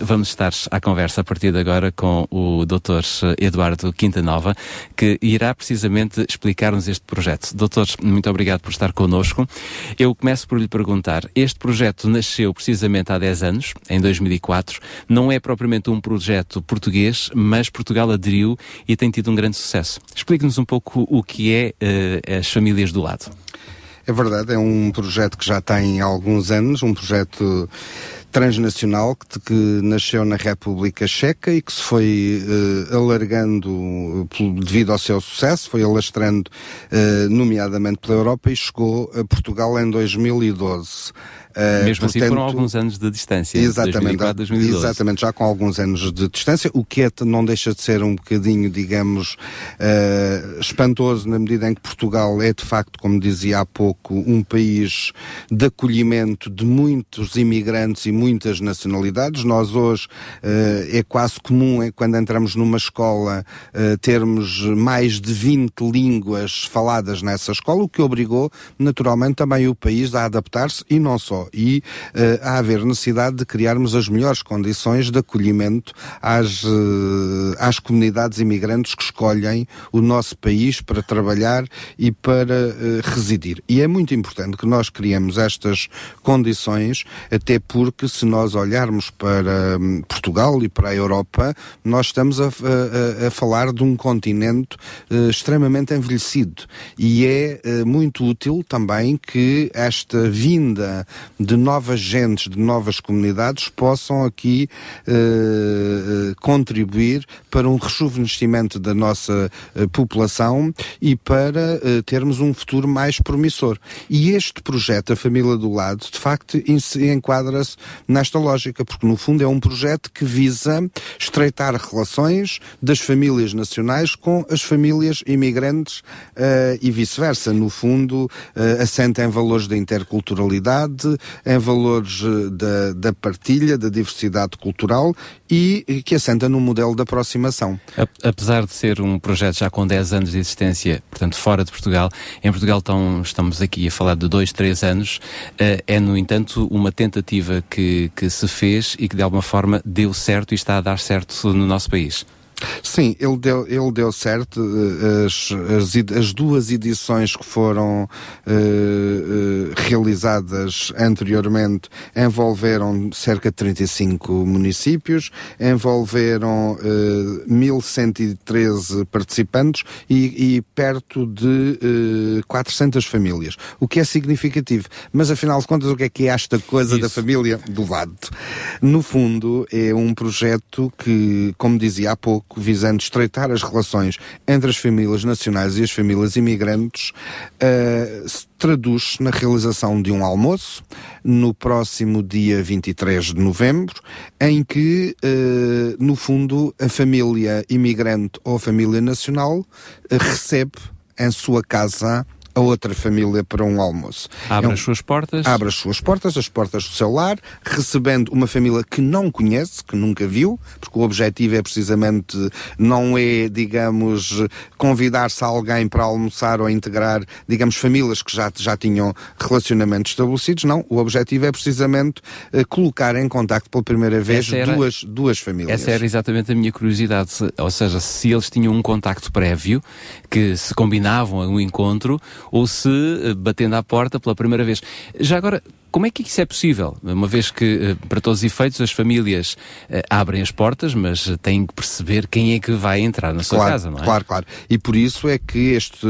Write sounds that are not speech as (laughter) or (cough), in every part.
Vamos estar à conversa a partir de agora com o Dr. Eduardo Quintanova, que irá precisamente explicar-nos este projeto. Doutor, muito obrigado por estar connosco. Eu começo por lhe perguntar: este projeto nasceu precisamente há 10 anos, em 2004. Não é propriamente um projeto português, mas Portugal aderiu e tem tido um grande sucesso. Explique-nos um pouco o que é uh, as famílias do lado. É verdade, é um projeto que já tem alguns anos, um projeto transnacional que, que nasceu na República Checa e que se foi uh, alargando uh, devido ao seu sucesso, foi alastrando uh, nomeadamente pela Europa e chegou a Portugal em 2012. Uh, Mesmo portanto, assim foram alguns anos de distância. Exatamente, 2004, 2012. exatamente, já com alguns anos de distância, o que é, não deixa de ser um bocadinho, digamos, uh, espantoso na medida em que Portugal é de facto, como dizia há pouco, um país de acolhimento de muitos imigrantes e muitas nacionalidades. Nós hoje uh, é quase comum, quando entramos numa escola, termos mais de 20 línguas faladas nessa escola, o que obrigou naturalmente também o país a adaptar-se e não só e uh, a haver necessidade de criarmos as melhores condições de acolhimento às, uh, às comunidades imigrantes que escolhem o nosso país para trabalhar e para uh, residir. E é muito importante que nós criemos estas condições, até porque se nós olharmos para um, Portugal e para a Europa, nós estamos a, a, a falar de um continente extremamente envelhecido e é muito útil também que esta vinda de novas gentes, de novas comunidades, possam aqui uh, contribuir para um rejuvenescimento da nossa uh, população e para uh, termos um futuro mais promissor. E este projeto, a Família do Lado, de facto, enquadra-se nesta lógica, porque no fundo é um projeto que visa estreitar relações das famílias nacionais com as famílias imigrantes e vice-versa. No fundo, assenta em valores da interculturalidade, em valores eh, da, da partilha, da diversidade cultural e que assenta num modelo de aproximação. Apesar de ser um projeto já com 10 anos de existência, portanto fora de Portugal, em Portugal estão, estamos aqui a falar de 2, 3 anos, eh, é no entanto uma tentativa que, que se fez e que de alguma forma deu certo e está a dar certo no nosso país. Sim, ele deu, ele deu certo. Eh, as, as, as duas edições que foram uh, uh, realizadas anteriormente envolveram cerca de 35 municípios, envolveram uh, 1113 participantes e, e perto de uh, 400 famílias, o que é significativo. Mas afinal de contas, o que é que é esta coisa Isso. da família do lado? No fundo, é um projeto que, como dizia há pouco, visando estreitar as relações entre as famílias nacionais e as famílias imigrantes, uh, se traduz na realização de um almoço no próximo dia 23 de novembro, em que, uh, no fundo, a família imigrante ou a família nacional uh, recebe em sua casa a outra família para um almoço. Abre é um, as suas portas? Abre as suas portas, as portas do seu lar, recebendo uma família que não conhece, que nunca viu, porque o objetivo é precisamente, não é, digamos, convidar-se a alguém para almoçar ou integrar, digamos, famílias que já, já tinham relacionamentos estabelecidos, não. O objetivo é precisamente uh, colocar em contacto pela primeira vez era, duas, duas famílias. Essa era exatamente a minha curiosidade, ou seja, se eles tinham um contacto prévio, que se combinavam a um encontro, ou se eh, batendo à porta pela primeira vez. Já agora, como é que isso é possível? Uma vez que, eh, para todos os efeitos, as famílias uh, abrem as portas, mas têm que perceber quem é que vai entrar na sua claro, casa, não é? Claro, claro. E por isso é que este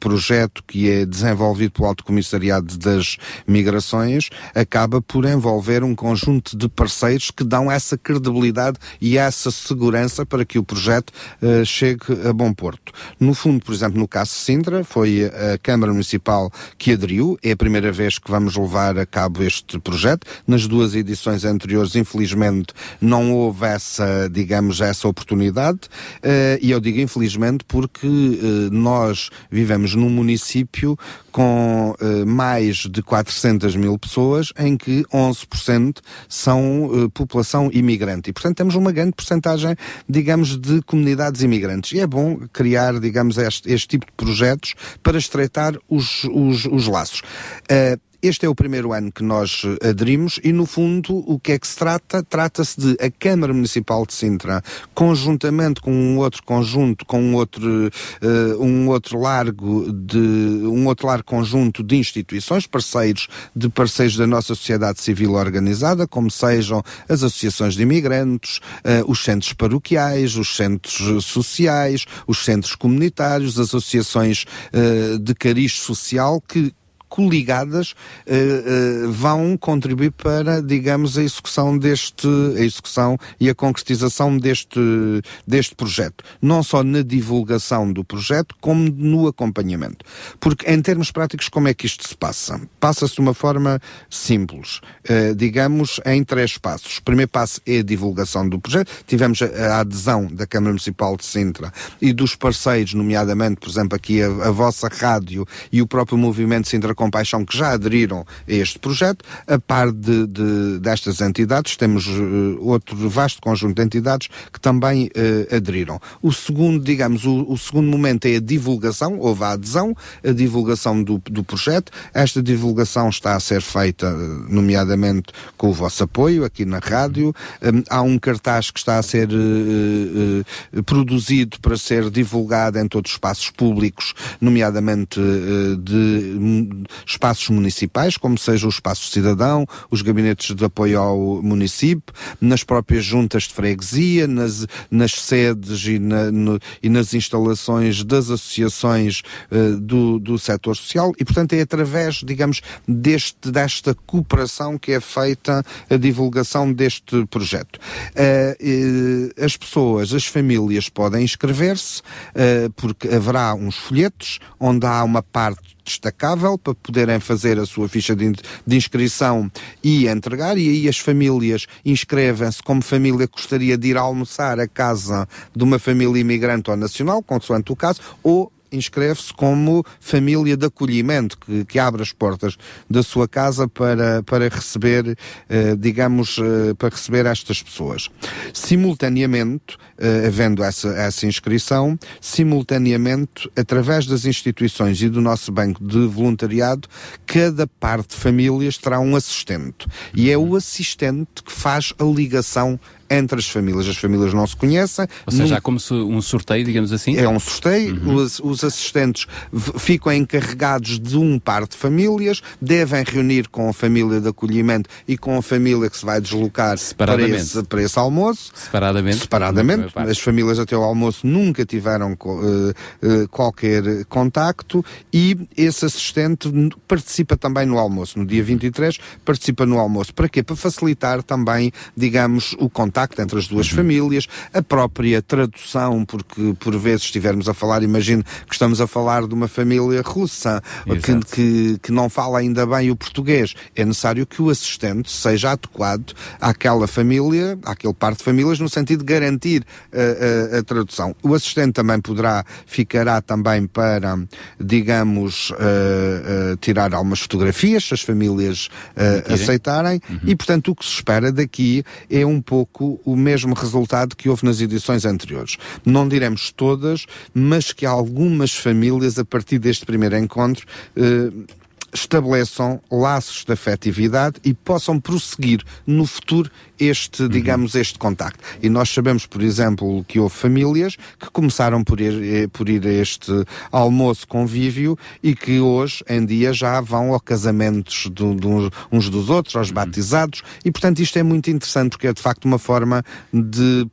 projeto que é desenvolvido pelo Alto Comissariado das Migrações acaba por envolver um conjunto de parceiros que dão essa credibilidade e essa segurança para que o projeto uh, chegue a bom porto. No fundo, por exemplo, no caso de Sintra, foi a Câmara Municipal que aderiu, é a primeira vez que vamos levar levar a cabo este projeto. Nas duas edições anteriores, infelizmente, não houve essa, digamos, essa oportunidade. Uh, e eu digo infelizmente porque uh, nós vivemos num município com uh, mais de 400 mil pessoas, em que 11% são população imigrante. E, portanto, temos uma grande porcentagem, digamos, de comunidades imigrantes. E é bom criar, digamos, este, este tipo de projetos para estreitar os, os, os laços. Uh, este é o primeiro ano que nós eh, aderimos e, no fundo, o que é que se trata? Trata-se de a Câmara Municipal de Sintra, conjuntamente com um outro conjunto, com um outro, uh, um outro largo de, um outro largo conjunto de instituições, parceiros de parceiros da nossa sociedade civil organizada, como sejam as associações de imigrantes, uh, os centros paroquiais, os centros sociais, os centros comunitários, as associações uh, de cariz social que coligadas uh, uh, vão contribuir para, digamos, a execução deste, a execução e a concretização deste, deste projeto. Não só na divulgação do projeto, como no acompanhamento. Porque, em termos práticos, como é que isto se passa? Passa-se de uma forma simples, uh, digamos, em três passos. O primeiro passo é a divulgação do projeto. Tivemos a, a adesão da Câmara Municipal de Sintra e dos parceiros, nomeadamente, por exemplo, aqui a, a vossa rádio e o próprio movimento Sintra Compaixão que já aderiram a este projeto. A par de, de destas entidades, temos uh, outro vasto conjunto de entidades que também uh, aderiram. O segundo, digamos, o, o, segundo momento é a divulgação, houve a adesão, a divulgação do, do projeto. Esta divulgação está a ser feita, nomeadamente, com o vosso apoio aqui na rádio. Um, há um cartaz que está a ser uh, produzido para ser divulgado em todos os espaços públicos, nomeadamente de espaços municipais, como seja o espaço cidadão, os gabinetes de apoio ao município, nas próprias juntas de freguesia, nas, nas sedes e, na, no, e nas instalações das associações uh, do, do setor social e, portanto, é através, digamos, deste, desta cooperação que é feita a divulgação deste projeto. Uh, uh, as pessoas, as famílias podem inscrever-se, porque haverá uns folhetos onde há uma parte destacável para poderem fazer a sua ficha de, de inscrição e entregar, e aí as famílias inscrevem-se como família que gostaria de ir almoçar à casa de uma família imigrante ou nacional, consoante o caso, ou inscreve-se como família de acolhimento, que, que, abre as portas da sua casa para, para receber, eh, digamos, eh, para receber estas pessoas. Simultaneamente, eh, havendo essa, essa inscrição, simultaneamente, através das instituições e do nosso banco de voluntariado, cada parte de famílias terá um assistente. E é o assistente que faz a ligação entre as famílias. As famílias não se conhecem. Ou seja, há como um sorteio, digamos assim? É um sorteio. Uhum. Os, os, assistentes ficam encarregados de um par de famílias, devem reunir com a família de acolhimento e com a família que se vai deslocar para esse, para esse almoço. Separadamente? Separadamente. As famílias até o almoço nunca tiveram uh, uh, qualquer contacto e esse assistente participa também no almoço. No dia 23 participa no almoço. Para quê? Para facilitar também, digamos, o contacto contacto entre as duas uhum. famílias, a própria tradução, porque por vezes estivermos a falar, imagino que estamos a falar de uma família russa que, que, que, não fala ainda bem o português. É necessário que o assistente seja adequado àquela família, àquele par de famílias, no sentido de garantir a, a, a tradução. O assistente também poderá, ficará também para, digamos, uh, uh, tirar algumas fotografias, se as famílias uh, aceitarem, uhum. e portanto o que se espera daqui é um pouco pouco o mesmo resultado que houve nas edições anteriores. Não diremos todas, mas que algumas famílias, a partir deste primeiro encontro, eh, estabeleçam laços de afetividade e possam prosseguir no futuro este, uhum. digamos, este contacto. E nós sabemos, por exemplo, que houve famílias que começaram por ir, eh, por ir a este almoço convívio e que hoje em dia já vão ao casamentos de, de uns dos outros, aos uhum. batizados, e portanto isto é muito interessante porque é de facto uma forma de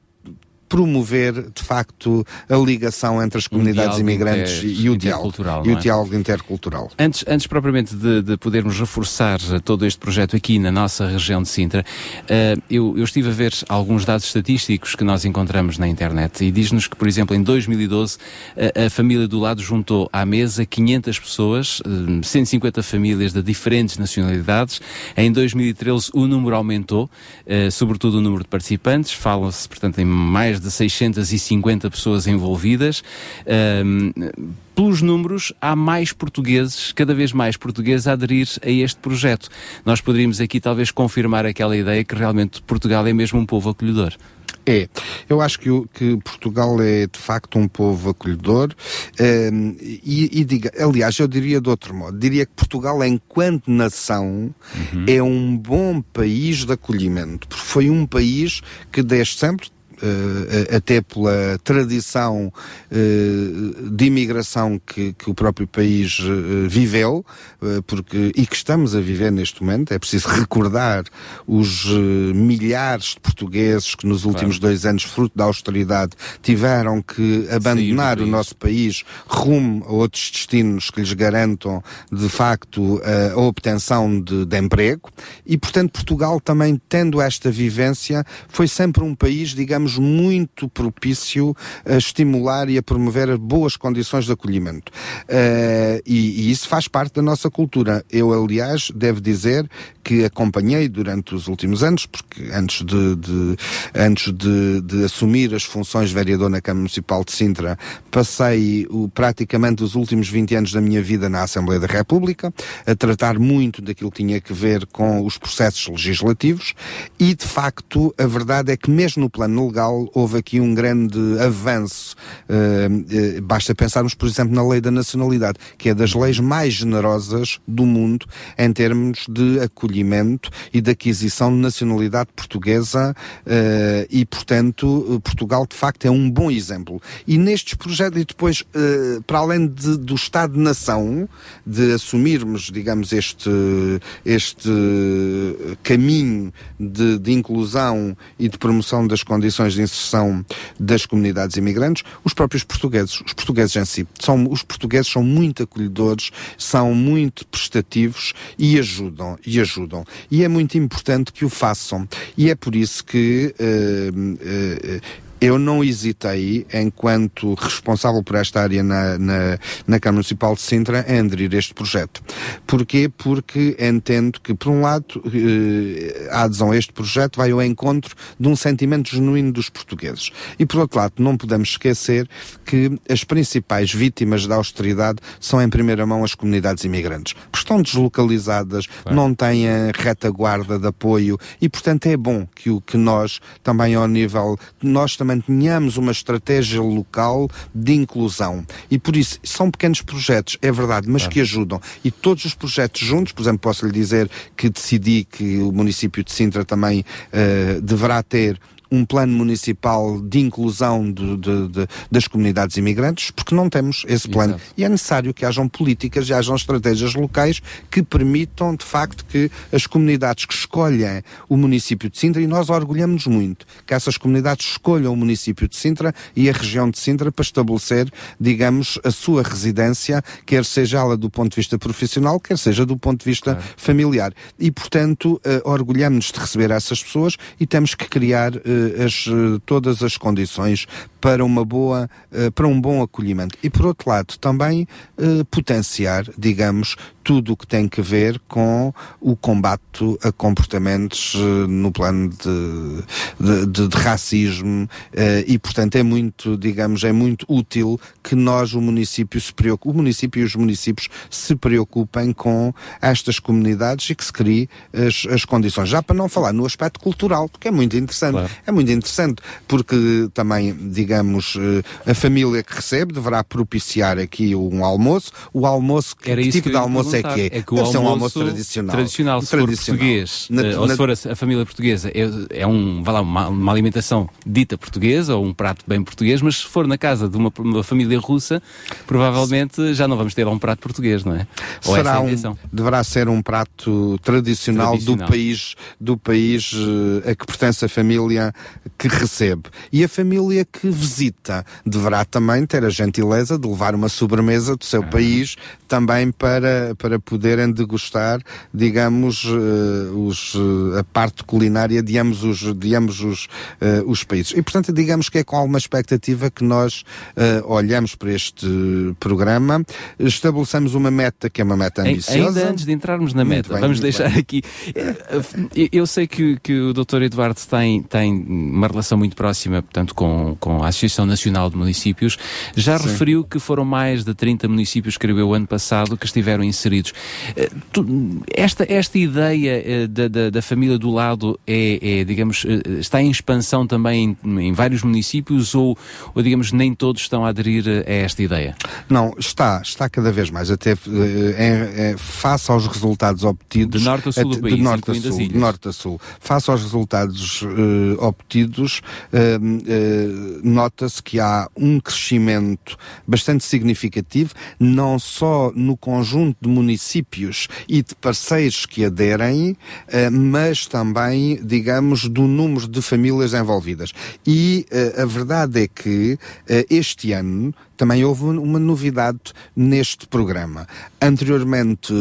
promover, de facto, a ligação entre as comunidades um imigrantes inter, e, o diálogo, e o é? diálogo intercultural. Antes, antes propriamente de, de, podermos reforçar todo este projeto aqui na nossa região de Sintra, uh, eu, eu estive a ver alguns dados estatísticos que nós encontramos na internet e diz-nos que, por exemplo, em 2012, a, a, família do lado juntou à mesa 500 pessoas, 150 eh, famílias de diferentes nacionalidades. Em 2013 o número aumentou, uh, sobretudo o número de participantes, fala-se, portanto, em mais de 650 pessoas envolvidas. Uh, pelos números, há mais portugueses, cada vez mais portugueses, a aderir a este projeto. Nós poderíamos aqui talvez confirmar aquela ideia que realmente Portugal é mesmo um povo acolhedor. É. Eu acho que, que, Portugal é de facto um povo acolhedor um, e, e, diga, aliás, eu diria de outro modo, diria que Portugal, enquanto nação, uhum. é um bom país de acolhimento, porque foi um país que desde sempre até pela tradição uh, de imigração que, que, o próprio país uh, viveu, porque, e que estamos a viver neste momento. É preciso recordar os milhares de portugueses que nos últimos claro. dois anos, fruto da austeridade, tiveram que abandonar o nosso país rumo a outros destinos que lhes garantam, de facto, a obtenção de, de emprego. E, portanto, Portugal também, tendo esta vivência, foi sempre um país, digamos, muito propício a estimular e a promover boas condições de acolhimento. Uh, e, e, isso faz parte da nossa cultura. Eu, aliás, devo dizer que acompanhei durante os últimos anos, porque antes de, de antes de, de, assumir as funções de vereador na Câmara Municipal de Sintra, passei o, praticamente os últimos 20 anos da minha vida na Assembleia da República, a tratar muito daquilo que tinha que ver com os processos legislativos e, de facto, a verdade é que mesmo no plano legal Houve aqui um grande avanço. Uh, uh, basta pensarmos, por exemplo, na lei da nacionalidade, que é das leis mais generosas do mundo em termos de acolhimento e de aquisição de nacionalidade portuguesa uh, e, portanto, Portugal de facto é um bom exemplo. E nestes projetos, e depois, para além de, do Estado-nação, de assumirmos, digamos, este, este caminho de, de inclusão e de promoção das condições de de inserção das comunidades imigrantes, os próprios portugueses, os portugueses em si. São, os portugueses são muito acolhedores, são muito prestativos e ajudam, e ajudam. E é muito importante que o façam. E é por isso que uh, uh, eu não hesitei, enquanto responsável por esta área na, na, na Câmara Municipal de Sintra, em aderir a este projeto. Porquê? Porque entendo que, por um lado, eh, a adesão a este projeto vai ao encontro de um sentimento genuíno dos portugueses. E, por outro lado, não podemos esquecer que as principais vítimas da austeridade são, em primeira mão, as comunidades imigrantes. Porque estão deslocalizadas, não têm a retaguarda de apoio e, portanto, é bom que, o, que nós, também ao nível, nós também mantenhamos uma estratégia local de inclusão. E por isso, são pequenos projetos, é verdade, mas que ajudam. E todos os projetos juntos, por exemplo, posso lhe dizer que decidi que o município de Sintra também uh, deverá ter um plano municipal de inclusão de, de, de, das comunidades imigrantes, porque não temos esse plano. Exato. E é necessário que hajam políticas e hajam estratégias locais que permitam, de facto, que as comunidades que escolhem o município de Sintra, e nós orgulhamos muito que essas comunidades escolham o município de Sintra e a região de Sintra para estabelecer, digamos, a sua residência, quer seja ela do ponto de vista profissional, quer seja do ponto de vista claro. familiar. E, portanto, uh, orgulhamos-nos de receber essas pessoas e temos que criar uh, as, eh, todas as condições para uma boa, eh, para um bom acolhimento. E por outro lado, também eh, potenciar, digamos, tudo o que tem que ver com o combate a comportamentos no plano de, de, de, racismo e, portanto, é muito, digamos, é muito útil que nós, o município, se preocupe, o município e os municípios se preocupem com estas comunidades e que se crie as, as condições. Já para não falar no aspecto cultural, porque é muito interessante. Claro. É muito interessante, porque também, digamos, digamos, a família que recebe deverá propiciar aqui um almoço. O almoço, Era que tipo que de almoço é que é? É que o almoço, um almoço tradicional. Tradicional, se tradicional. for português, na, ou na... se for a, a, família portuguesa, é, é um, vai lá, uma, uma, alimentação dita portuguesa, ou um prato bem português, mas se for na casa de uma, uma família russa, provavelmente já não vamos ter lá um prato português, não é? Ou Será um, deverá ser um prato tradicional, tradicional, do país, do país uh, a que pertence a família que recebe. E a família que visita deverá também ter a gentileza de levar uma sobremesa do seu ah. país também para, para poderem degustar, digamos, uh, os, uh, a parte culinária de ambos os, de ambos os, uh, os países. E, portanto, digamos que é com alguma expectativa que nós olhamos para este programa, estabelecemos uma meta que é uma meta ambiciosa. Ainda antes de entrarmos na meta, bem, vamos deixar bem. aqui. Eu sei que, que o Dr. Eduardo tem, tem uma relação muito próxima, portanto, com, com a Associação Nacional de Municípios. Já Sim. referiu que foram mais de 30 municípios, creio eu, ano passado que estiveram inseridos. Eh, esta, esta ideia eh, da, da, da família do lado é, é, digamos, eh, está em expansão também em, em vários municípios ou, ou, digamos, nem todos estão a aderir a esta ideia? Não, está, está cada vez mais, até é, é, face aos resultados obtidos. De norte a sul do país, de norte a sul, de norte a sul. Face aos resultados uh, obtidos, uh, uh, nota-se que há um crescimento bastante significativo, não só no conjunto de municípios e de parceiros que aderem, eh, mas também, digamos, do número de famílias envolvidas. E a verdade é que este ano também houve uma novidade neste programa. Anteriormente,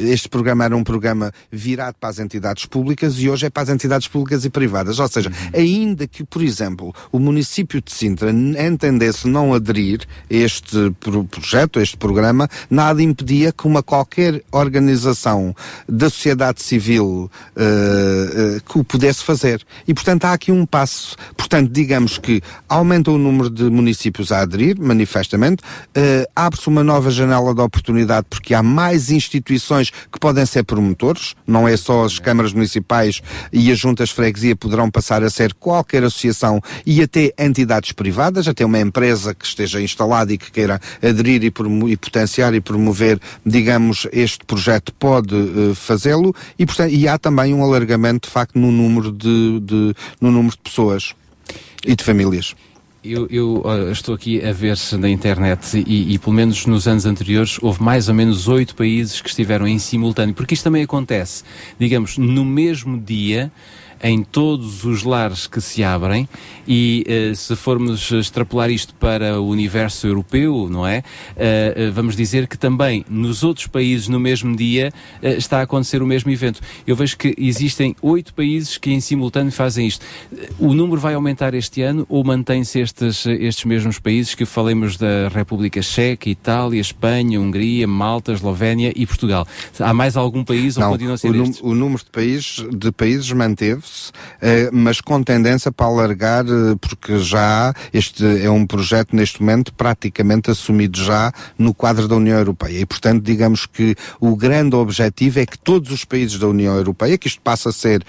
este programa era um programa virado para as entidades públicas e hoje é para as entidades públicas e privadas. Ou seja. Ainda que, por exemplo, o município de Sintra entendesse não aderir a este projeto, a este programa, nada impedia que uma qualquer organização da sociedade civil uh, uh, que o pudesse fazer. E, portanto, há aqui um passo. Portanto, digamos que aumenta o número de municípios a aderir, manifestamente, uh, abre-se uma nova janela de oportunidade porque há mais instituições que podem ser promotores, não é só as câmaras municipais e as juntas de freguesia poderão passar a ser qualquer associação e até entidades privadas, até uma empresa que esteja instalada e que queira aderir e, e potenciar e promover, digamos, este projeto pode uh, fazê-lo e, portanto, e há também um alargamento, de facto, no número de, de no número de pessoas e de famílias. Eu, eu estou aqui a ver-se na internet e, e, pelo menos nos anos anteriores, houve mais ou menos oito países que estiveram em simultâneo, porque isto também acontece, digamos, no mesmo dia em todos os lares que se abrem e uh, se formos extrapolar isto para o universo europeu, não é? Uh, vamos dizer que também nos outros países no mesmo dia está a acontecer o mesmo evento. Eu vejo que existem oito países que em simultâneo fazem isto. O número vai aumentar este ano ou mantém-se estes, estes mesmos países que falemos da República Checa, Itália, Espanha, Hungria, Malta, Eslovénia e Portugal? Há mais algum país ou continua a ser o, o número de países, de países manteve eh, mas com tendência para alargar, eh, porque já este é um projeto neste momento praticamente assumido já no quadro da União Europeia. E, portanto, digamos que o grande objetivo é que todos os países da União Europeia, que isto passa a ser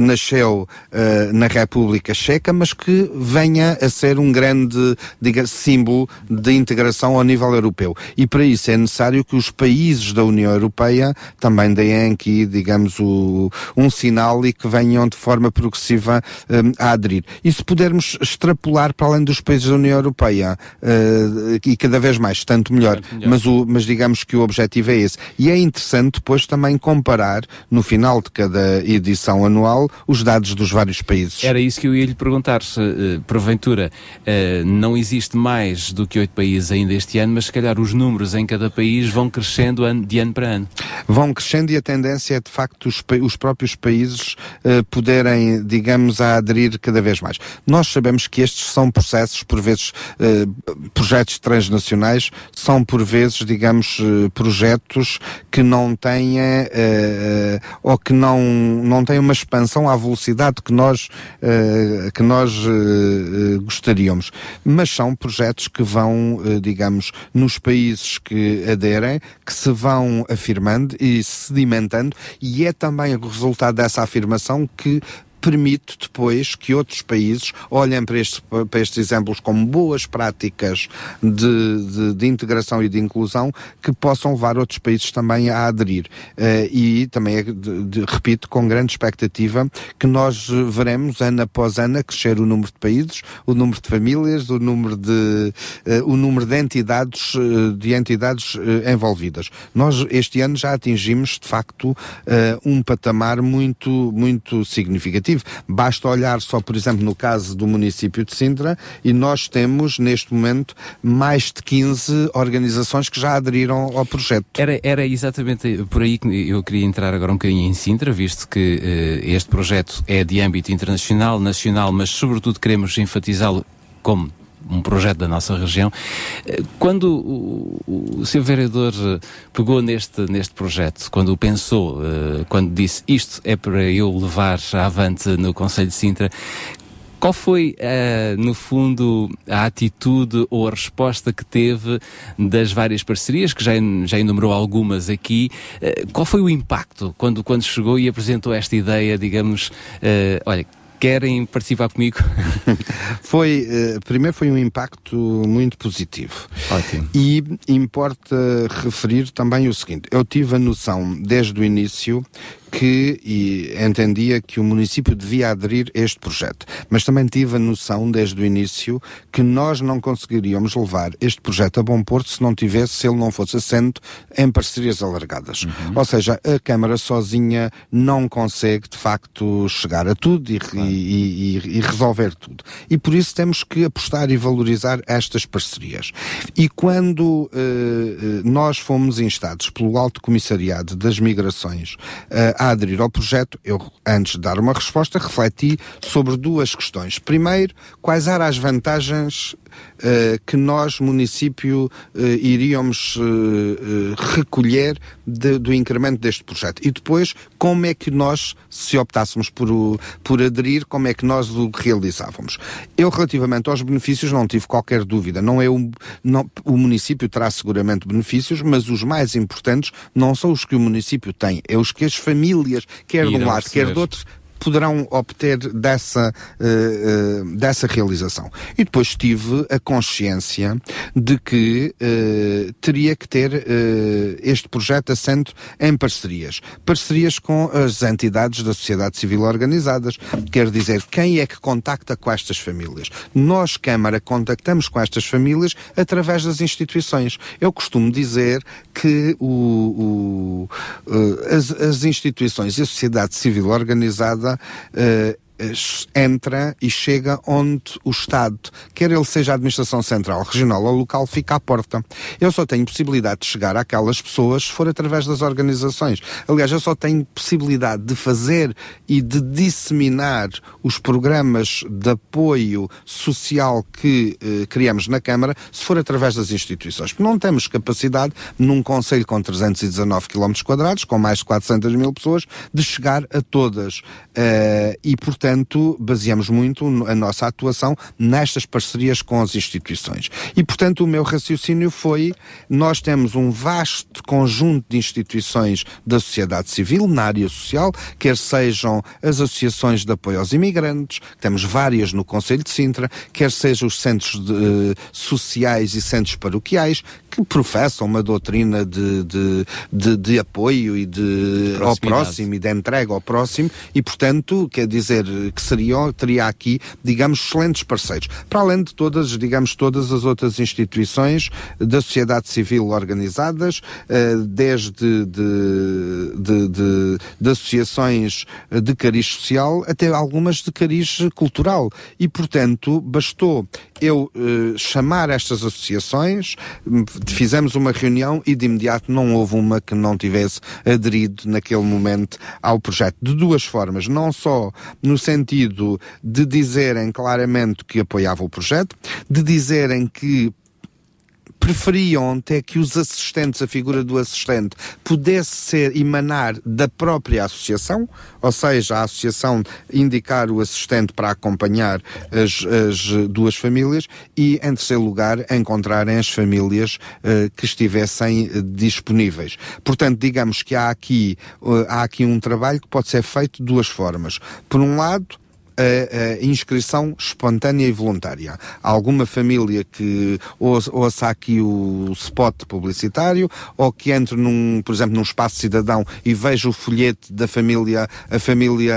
nasceu uh, na República Checa, mas que venha a ser um grande diga, símbolo de integração ao nível europeu. E para isso é necessário que os países da União Europeia também deem aqui, digamos, o, um sinal e que venham de forma progressiva um, a aderir. E se pudermos extrapolar para além dos países da União Europeia, uh, e cada vez mais, tanto melhor, melhor. Mas, o, mas digamos que o objetivo é esse. E é interessante depois também comparar, no final de cada edição anual os dados dos vários países. Era isso que eu ia lhe perguntar, se uh, porventura uh, não existe mais do que oito países ainda este ano, mas se calhar os números em cada país vão crescendo ano, de ano para ano. Vão crescendo e a tendência é de facto os, os próprios países uh, poderem, digamos, a aderir cada vez mais. Nós sabemos que estes são processos, por vezes, projetos transnacionais, são por vezes, digamos, projetos que não têm ou que não, não têm uma expansão à velocidade que nós, uh, que nós uh, gostaríamos. Mas são projetos que vão, uh, digamos, nos países que aderem, que se vão afirmando e sedimentando, e é também o resultado dessa afirmação que permite depois que outros países olhem para estes, para estes exemplos como boas práticas de, de, de, integração e de inclusão que possam levar outros países também a aderir. Uh, e também, é, de, repito, com grande expectativa que nós veremos ano após ano crescer o número de países, o número de famílias, o número de, uh, o número de entidades, uh, de entidades envolvidas. Nós este ano já atingimos, de facto, um patamar muito, muito significativo. Basta olhar só, por exemplo, no caso do município de Sintra, e nós temos, neste momento, mais de 15 organizações que já aderiram ao projeto. Era, era exatamente por aí que eu queria entrar agora um bocadinho em Sintra, visto que uh, este projeto é de âmbito internacional, nacional, mas sobretudo queremos enfatizá-lo como um projeto da nossa região. Eh, quando o, o, o seu vereador eh, pegou neste, neste projeto, quando o pensou, quando disse isto é para eu levar avante no Conselho de Sintra, qual foi, uh, no fundo, a atitude ou a resposta que teve das várias parcerias, que já, já enumerou algumas aqui? Uh, qual foi o impacto quando, quando chegou e apresentou esta ideia, digamos, uh, olha, querem participar comigo? (laughs) foi, uh, primeiro foi um impacto muito positivo. Ótimo. E importa referir também o seguinte, eu tive a noção desde o início que entendia que o município devia aderir a este projeto, mas também tive a noção desde o início que nós não conseguiríamos levar este projeto a bom porto se não tivesse, se ele não fosse assento em parcerias alargadas. Uhum. Ou seja, a Câmara sozinha não consegue de facto chegar a tudo e, claro. e, e, e resolver tudo. E por isso temos que apostar e valorizar estas parcerias. E quando uh, nós fomos instados pelo Alto Comissariado das Migrações uh, a aderir ao projeto, eu, antes de dar uma resposta, refleti sobre duas questões. Primeiro, quais eram as vantagens uh, que nós, município, uh, iríamos uh, recolher de, do incremento deste projeto? E depois, como é que nós, se optássemos por, por aderir, como é que nós o realizávamos? Eu, relativamente aos benefícios, não tive qualquer dúvida. Não é o, não, o município terá seguramente benefícios, mas os mais importantes não são os que o município tem, é os que as famílias quer de um lado, quer do outro, poderão obter dessa, uh, uh, dessa realização. E depois tive a consciência de que uh, teria que ter este projeto assento em parcerias. Parcerias com as entidades da sociedade civil organizadas. Quer dizer, quem é que contacta com estas famílias? Nós, Câmara, contactamos com estas famílias através das instituições. Eu costumo dizer que o, o as, as instituições e a sociedade civil organizada uh, entra e chega onde o Estado, quer ele seja a administração central, regional ou local, fica à porta. Eu só tenho possibilidade de chegar àquelas pessoas se for através das organizações. Aliás, eu só tenho possibilidade de fazer e de disseminar os programas de apoio social que eh, criamos na Câmara se for através das instituições. Porque não temos capacidade, num Conselho com 319 km com mais de 400 mil pessoas, de chegar a todas. Uh, e, portanto, portanto, baseamos muito a nossa atuação nestas parcerias com as instituições. E, portanto, o meu raciocínio foi: nós temos um vasto conjunto de instituições da sociedade civil na área social, quer sejam as associações de apoio aos imigrantes, temos várias no Conselho de Sintra, quer sejam os centros de, uh, sociais e centros paroquiais, que professam uma doutrina de, de, de, de apoio e de ao próximo e de entrega ao próximo, e, portanto, quer dizer, que seriam, teria aqui, digamos, excelentes parceiros. Para além de todas, digamos, todas as outras instituições da sociedade civil organizadas, eh, desde de, de, de, de associações de cariz social até algumas de cariz cultural. E, portanto, bastou eu uh, chamar estas associações, fizemos uma reunião e de imediato não houve uma que não tivesse aderido naquele momento ao projeto. De duas formas, não só no sentido de dizerem claramente que apoiavam o projeto, de dizerem que preferiam até que os assistentes, a figura do assistente, pudesse ser emanar da própria associação, ou seja, a associação indicar o assistente para acompanhar as, as duas famílias e, em terceiro lugar, encontrarem as famílias uh, que estivessem uh, disponíveis. Portanto, digamos que há aqui, uh, há aqui um trabalho que pode ser feito de duas formas. Por um lado, a, a, inscrição espontânea e voluntária. Há alguma família que ouça aqui o spot publicitário ou que entre num, por exemplo, num espaço cidadão e veja o folheto da família, a família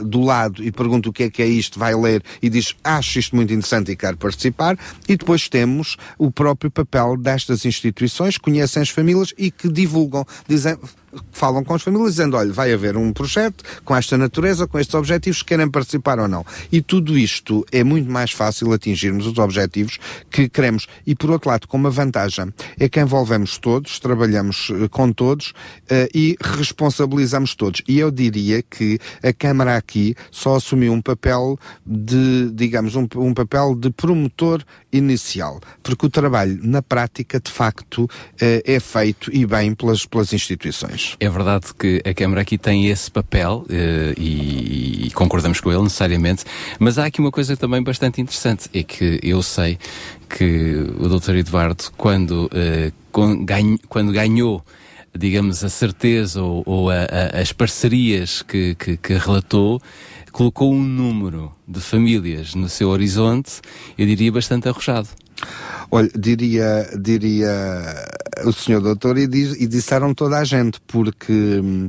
uh, do lado e pergunta o que é que é isto, vai ler e diz acho isto muito interessante e quero participar. E depois temos o próprio papel destas instituições, conhecem as famílias e que divulgam, dizem, falam com as famílias dizendo, olha, vai haver um projeto com esta natureza, com estes objetivos, querem participar ou não. E tudo isto é muito mais fácil atingirmos os objetivos que queremos. E por outro lado, com uma vantagem, é que envolvemos todos, trabalhamos uh, com todos uh, e responsabilizamos todos. E eu diria que a Câmara aqui só assumiu um papel de, digamos, um, um papel de promotor inicial, porque o trabalho na prática, de facto, uh, é feito e bem pelas, pelas instituições. É verdade que a Câmara aqui tem esse papel uh, e, e, concordamos com ele necessariamente, mas há aqui uma coisa também bastante interessante, é que eu sei que o Dr. Eduardo, quando, uh, quando ganhou digamos, a certeza ou, ou a, a, as parcerias que, que, que relatou, colocou um número de famílias no seu horizonte, eu diria bastante arrojado. Olha, diria, diria o senhor doutor e, diz, e disseram toda a gente, porque uh,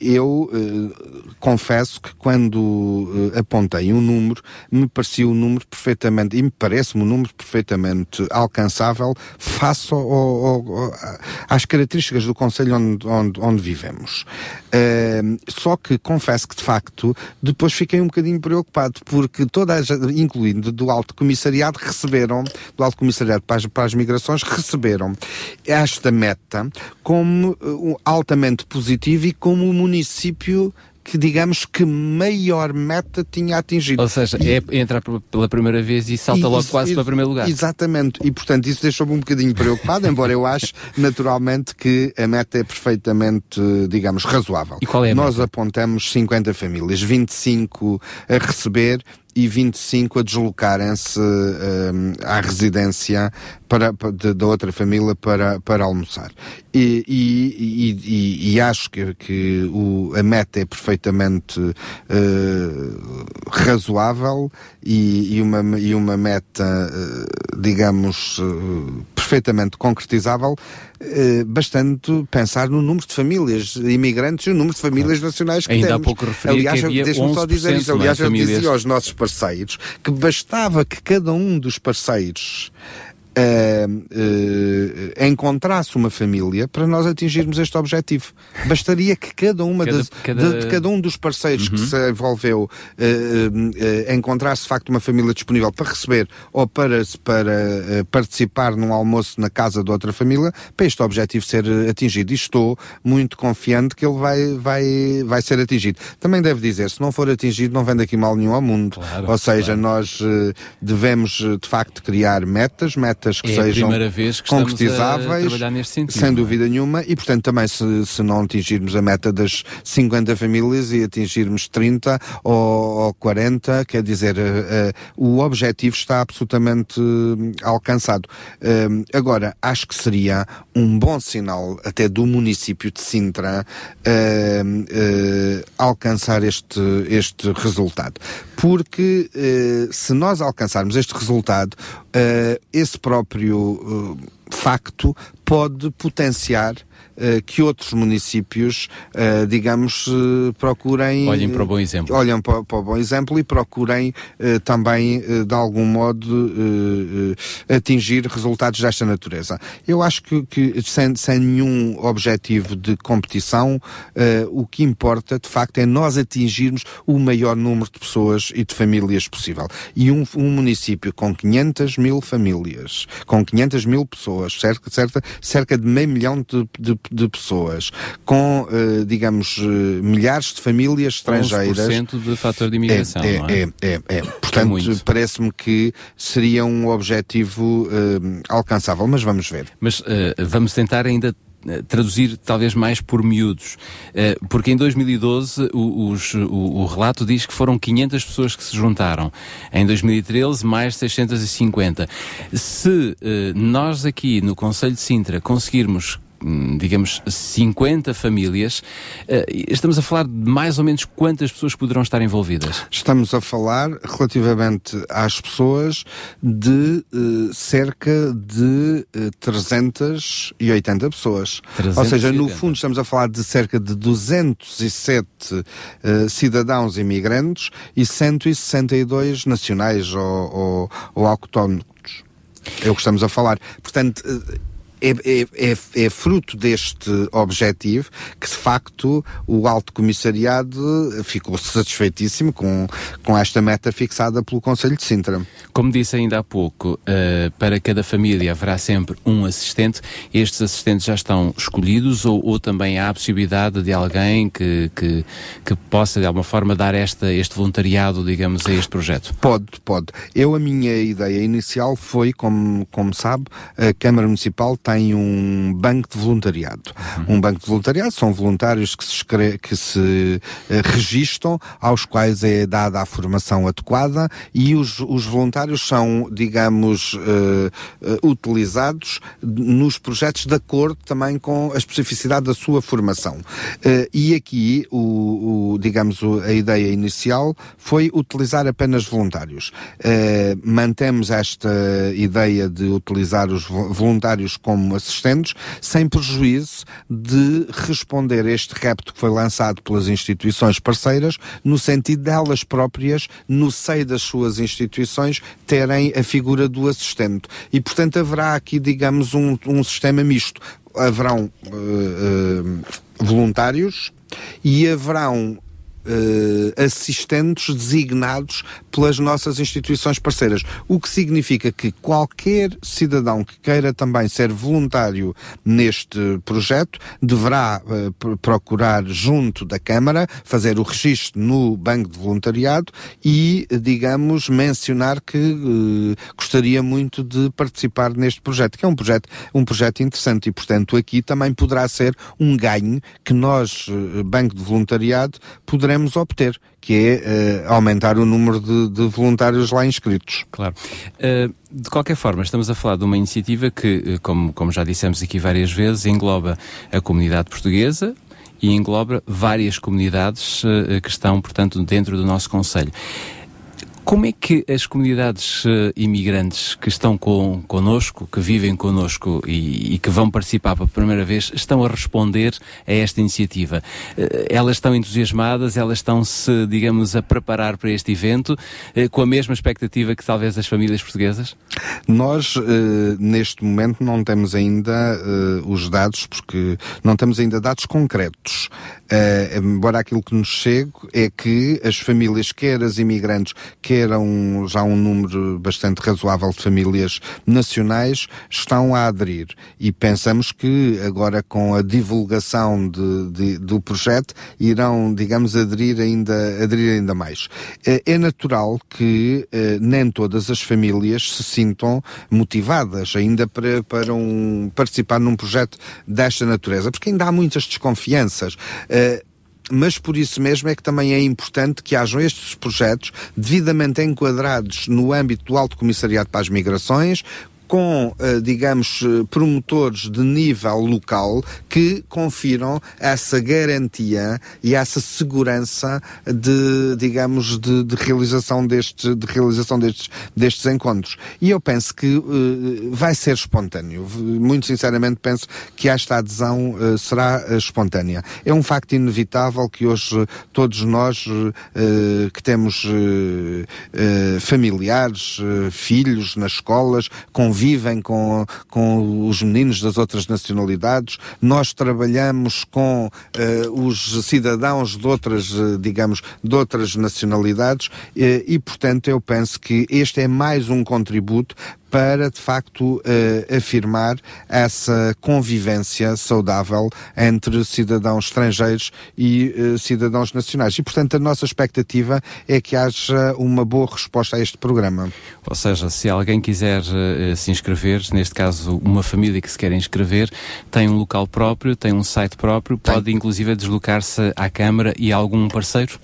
eu uh, confesso que quando uh, apontei um número, me parecia um número perfeitamente, e me parece-me um número perfeitamente alcançável face ao, ao, ao, às características do Conselho onde, onde, onde vivemos. só que confesso que, de facto, depois fiquei um bocadinho preocupado, porque todas, incluindo do Alto Comissariado, receberam do Alto Comissariado para as, para as Migrações receberam esta meta como uh, altamente positivo e como o município que digamos que maior meta tinha atingido. Ou seja, e, é entrar pela primeira vez e salta e, logo quase e, para o primeiro lugar. Exatamente, e portanto isso deixou-me um bocadinho preocupado, embora eu ache (laughs) naturalmente que a meta é perfeitamente, digamos, razoável. E qual é a Nós meta? apontamos 50 famílias, 25 a receber e 25 a deslocarem-se um, à residência para, da outra família para, para almoçar. E, e, e, e acho que, que o, a meta é perfeitamente uh, razoável e, uma, e uma meta, uh, digamos, uh, perfeitamente concretizável, bastante pensar no número de famílias imigrantes e o número de famílias nacionais que Ainda temos. Há pouco referi Aliás, deixa-me só dizer isso. Aliás, eu dizia aos nossos parceiros que bastava que cada um dos parceiros uh, uh, encontrasse uma família para nós atingirmos este objetivo. Bastaria que cada uma cada, das, cada... De, de, cada um dos parceiros uhum. que se envolveu uh, encontrasse de facto uma família disponível para receber ou para, para participar num almoço na casa de outra família, para este objetivo ser atingido. E estou muito confiante que ele vai, vai, vai ser atingido. Também deve dizer, se não for atingido, não vem daqui mal nenhum ao mundo. Claro, ou seja, claro. nós devemos de facto criar metas, metas metas que é sejam que concretizáveis, sentido, sem é? dúvida nenhuma, e portanto também se, se não atingirmos a meta das 50 famílias e atingirmos 30 ou, ou 40, quer dizer, uh, uh, o objetivo está absolutamente uh, alcançado. agora, acho que seria um bom sinal até do município de Sintra alcançar este, este resultado. Porque se nós alcançarmos este resultado, esse próprio uh, facto pode potenciar que outros municípios, uh, digamos, uh, procurem. Olhem para o bom exemplo. Olhem para, para o bom exemplo e procurem também, de algum modo, atingir resultados desta natureza. Eu acho que, que sem, sem, nenhum objetivo de competição, o que importa, de facto, é nós atingirmos o maior número de pessoas e de famílias possível. E um, um município com 500 mil famílias, com 500 mil pessoas, cerca, cerca, cerca de meio milhão de, de, de pessoas, com, uh, digamos, uh, milhares de famílias estrangeiras. 11% de fator de imigração, é, é, é? É, é, é. Portanto, parece-me que seria um objetivo uh, alcançável, mas vamos ver. Mas vamos tentar ainda traduzir talvez mais por miúdos, porque em 2012 o, os, o, o, relato diz que foram 500 pessoas que se juntaram, em 2013 mais 650. Se nós aqui no Conselho de Sintra conseguirmos digamos, 50 famílias. Eh, estamos a falar de mais ou menos quantas pessoas poderão estar envolvidas? Estamos a falar, relativamente às pessoas, de uh, cerca de uh, eh, 380 pessoas. 380. Ou seja, no fundo, estamos a falar de cerca de 207 uh, cidadãos imigrantes e 162 nacionais ou, ou, ou autóctonos. É o que estamos a falar. Portanto, é, é, é, é, fruto deste objetivo que, de facto, o Alto Comissariado ficou satisfeitíssimo com, com esta meta fixada pelo Conselho de Sintra. Como disse ainda há pouco, uh, para cada família haverá sempre um assistente. Estes assistentes já estão escolhidos ou, ou também há a possibilidade de alguém que, que, que possa, de alguma forma, dar esta, este voluntariado, digamos, a este projeto? Pode, pode. Eu, a minha ideia inicial foi, como, como sabe, a Câmara Municipal tem tem um banco de voluntariado. Uhum. Um banco de voluntariado são voluntários que se, escre que se uh, registam, aos quais é dada a formação adequada e os, os voluntários são, digamos, uh, uh, utilizados nos projetos de acordo também com a especificidade da sua formação. e aqui, o, o digamos, a ideia inicial foi utilizar apenas voluntários. mantemos esta ideia de utilizar os voluntários como como assistentes, sem prejuízo de responder a este repto que foi lançado pelas instituições parceiras, no sentido delas próprias, no seio das suas instituições, terem a figura do assistente. E, portanto, haverá aqui, digamos, um, um sistema misto. Haverão uh, uh, voluntários e haverão uh, assistentes designados pelas nossas instituições parceiras. O que significa que qualquer cidadão que queira também ser voluntário neste projeto deverá uh, procurar junto da Câmara fazer o registro no banco de voluntariado e, digamos, mencionar que uh, gostaria muito de participar neste projeto, que é um projeto, um projeto interessante e, portanto, aqui também poderá ser um ganho que nós, banco de voluntariado, poderemos poderemos obter, que é uh, aumentar o número de, de, voluntários lá inscritos. Claro. Uh, de qualquer forma, estamos a falar de uma iniciativa que, eh, como, como já dissemos aqui várias vezes, engloba a comunidade portuguesa, e engloba várias comunidades uh, que estão, portanto, dentro do nosso Conselho. Como é que as comunidades uh, imigrantes que estão com, connosco, que vivem connosco e, e, que vão participar pela primeira vez, estão a responder a esta iniciativa? Uh, elas estão entusiasmadas, elas estão-se, digamos, a preparar para este evento uh, com a mesma expectativa que talvez as famílias portuguesas? Nós, neste momento, não temos ainda os dados, porque não temos ainda dados concretos. embora aquilo que nos chegue é que as famílias, quer as imigrantes, quer que era um, já um número bastante razoável de famílias nacionais, estão a aderir. E pensamos que agora com a divulgação de, de, do projeto irão, digamos, aderir ainda, aderir ainda mais. É, é natural que eh, nem todas as famílias se sintam motivadas ainda para, para um, participar num projeto desta natureza, porque ainda há muitas desconfianças. Mas por isso mesmo é que também é importante que hajam estes projetos devidamente enquadrados no âmbito do Alto Comissariado para as Migrações, com, eh, digamos, eh, promotores de nível local que confiram essa garantia e essa segurança de, digamos, de, de realização, deste, de realização destes, destes encontros. E eu penso que uh, vai ser espontâneo. Muito sinceramente penso que esta adesão uh, será espontânea. É um facto inevitável que hoje todos nós que temos familiares, filhos nas escolas, convivem com, com os meninos das outras nacionalidades, nós trabalhamos com uh, os cidadãos de outras, uh, digamos, de outras nacionalidades. Uh, e, portanto, eu penso que este é mais um contributo para, de facto, uh, afirmar essa convivência saudável entre cidadãos estrangeiros e uh, cidadãos nacionais. E, portanto, a nossa expectativa é que haja uma boa resposta a este programa. Ou seja, se alguém quiser uh, se inscrever, neste caso uma família que se quer inscrever, tem um local próprio, tem um site próprio, tem. pode inclusive deslocar-se à Câmara e a algum parceiro?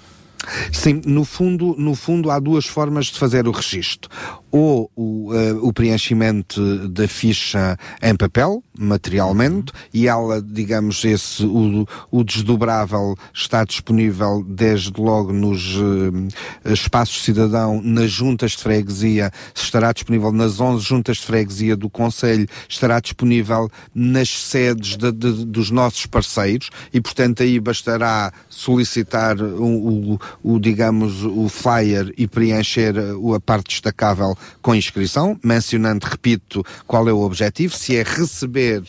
Sim, no fundo, no fundo há duas formas de fazer o registro ou o, uh, o preenchimento da ficha em papel, materialmente, e ela, digamos, esse, o, o desdobrável está disponível desde logo nos uh, espaços cidadão, nas juntas de freguesia, estará disponível nas 11 juntas de freguesia do Conselho, estará disponível nas sedes de, de, dos nossos parceiros, e portanto aí bastará solicitar o, o, o digamos, o flyer e preencher a parte destacável com inscrição, mencionando, repito, qual é o objetivo, se é receber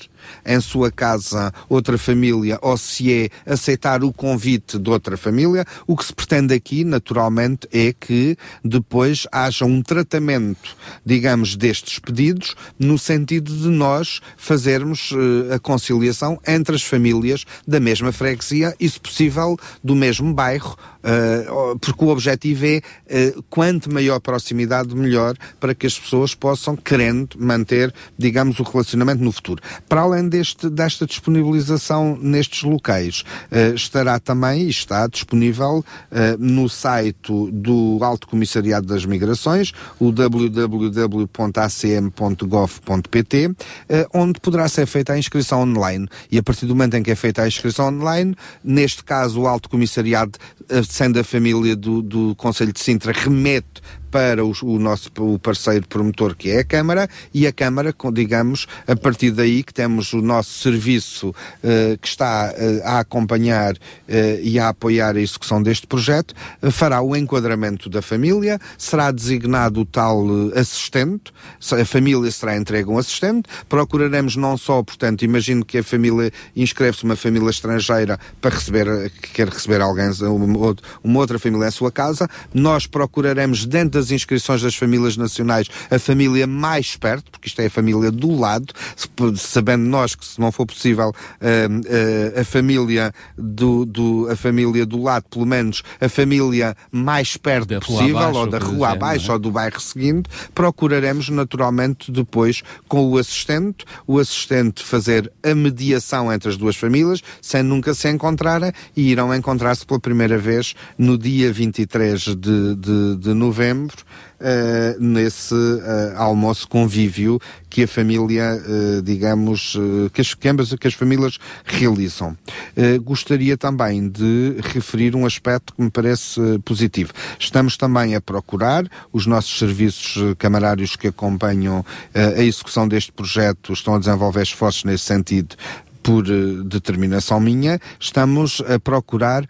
em sua casa outra família ou se é aceitar o convite de outra família. O que se pretende aqui, naturalmente, é que depois haja um tratamento, digamos, destes pedidos, no sentido de nós fazermos uh, a conciliação entre as famílias da mesma freguesia e, se possível, do mesmo bairro, uh, porque o objetivo é uh, quanto maior proximidade, melhor, para que as pessoas possam, querendo, manter, digamos, o relacionamento no futuro. Para além deste, desta disponibilização nestes locais, uh, estará também, e está disponível uh, no site do Alto Comissariado das Migrações, o www.acm.gov.pt, eh, onde poderá ser feita a inscrição online. E a partir do momento em que é feita a inscrição online, neste caso o Alto Comissariado, sendo a família do, do Conselho de Sintra, remete para o, nosso o parceiro promotor, que é a Câmara, e a Câmara, digamos, a partir daí que temos o nosso serviço uh, que está uh, a acompanhar uh, e a apoiar a execução deste projeto, fará o enquadramento da família, será designado o tal assistente, a família será entregue um assistente, procuraremos não só, portanto, imagino que a família inscreve-se uma família estrangeira para receber, que quer receber alguém, uma outra família em sua casa, nós procuraremos dentro das inscrições das famílias nacionais a família mais perto, porque isto é a família do lado, sabendo nós que se não for possível uh, uh, a família do, do, a família do lado, pelo menos a família mais perto da possível, abaixo, ou da rua abaixo, é? ou do bairro seguinte, procuraremos naturalmente depois com o assistente, o assistente fazer a mediação entre as duas famílias, sem nunca se encontrarem, e irão encontrar-se pela primeira vez no dia 23 de, de, de novembro uh, nesse uh, almoço convívio que a família, uh, digamos, que as, que, ambas, que as famílias realizam. gostaria também de referir um aspecto que me parece positivo. Estamos também a procurar, os nossos serviços camarários que acompanham a execução deste projeto estão a desenvolver esforços nesse sentido por uh, determinação minha, estamos a procurar uh,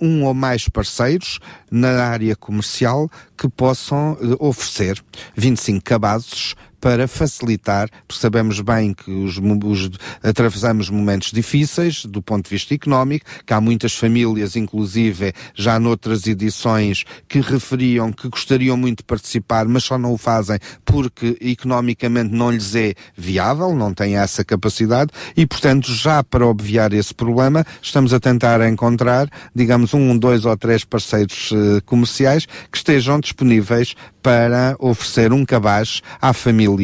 um ou mais parceiros na área comercial que possam uh, oferecer 25 cabazes para facilitar, porque sabemos bem que os, os, atravessamos momentos difíceis do ponto de vista económico, que há muitas famílias, inclusive já noutras edições, que referiam que gostariam muito de participar, mas só não o fazem porque economicamente não lhes é viável, não têm essa capacidade e, portanto, já para obviar esse problema, estamos a tentar encontrar, digamos, um, dois ou três parceiros uh, comerciais que estejam disponíveis para oferecer um cabaz à família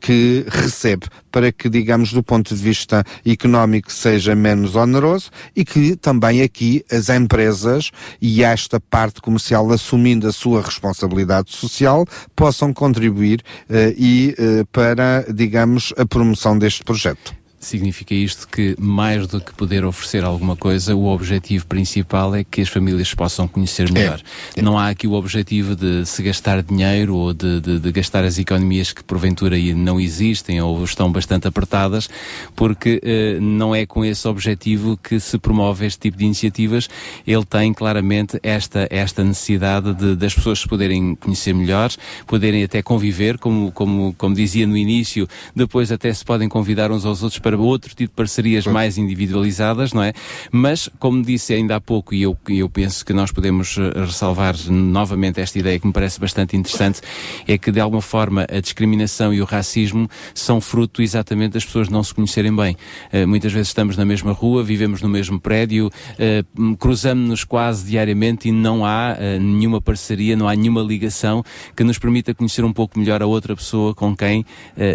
que recebe, para que, digamos, do ponto de vista económico seja menos oneroso e que também aqui as empresas e esta parte comercial assumindo a sua responsabilidade social possam contribuir uh, e uh, para, digamos, a promoção deste projeto. Significa isto que, mais do que poder oferecer alguma coisa, o objetivo principal é que as famílias possam conhecer é, melhor. É. Não há aqui o objetivo de se gastar dinheiro ou de, de, de, gastar as economias que porventura aí não existem ou estão bastante apertadas, porque eh, não é com esse objetivo que se promove este tipo de iniciativas. Ele tem claramente esta, esta necessidade de, das pessoas se poderem conhecer melhor, poderem até conviver, como, como, como dizia no início, depois até se podem convidar uns aos outros para para outro tipo de parcerias mais individualizadas, não é? Mas, como disse ainda há pouco, e eu, eu penso que nós podemos eh, ressalvar novamente esta ideia que me parece bastante interessante, é que de alguma forma a discriminação e o racismo são fruto exatamente das pessoas não se conhecerem bem. Uh, muitas vezes estamos na mesma rua, vivemos no mesmo prédio, uh, cruzamos-nos quase diariamente e não há uh, nenhuma parceria, não há nenhuma ligação que nos permita conhecer um pouco melhor a outra pessoa com quem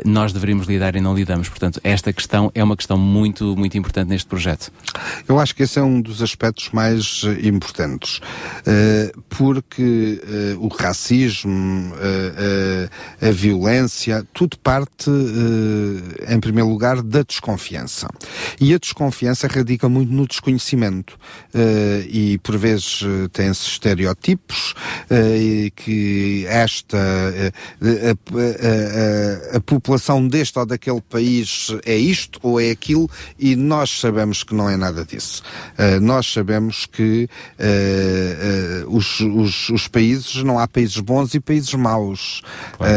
nós deveríamos lidar e não lidamos. Portanto, esta questão é uma questão muito, muito importante neste projeto. Eu acho que esse é um dos aspectos mais importantes, porque o racismo, a violência, tudo parte, em primeiro lugar, da desconfiança. E a desconfiança radica muito no desconhecimento. E por vezes tem-se estereotipos uh, que esta a, a, a, população deste ou daquele país é isto ou é aquilo e nós sabemos que não é nada disso. nós sabemos que os, os, os, países não há países bons e países maus. Claro.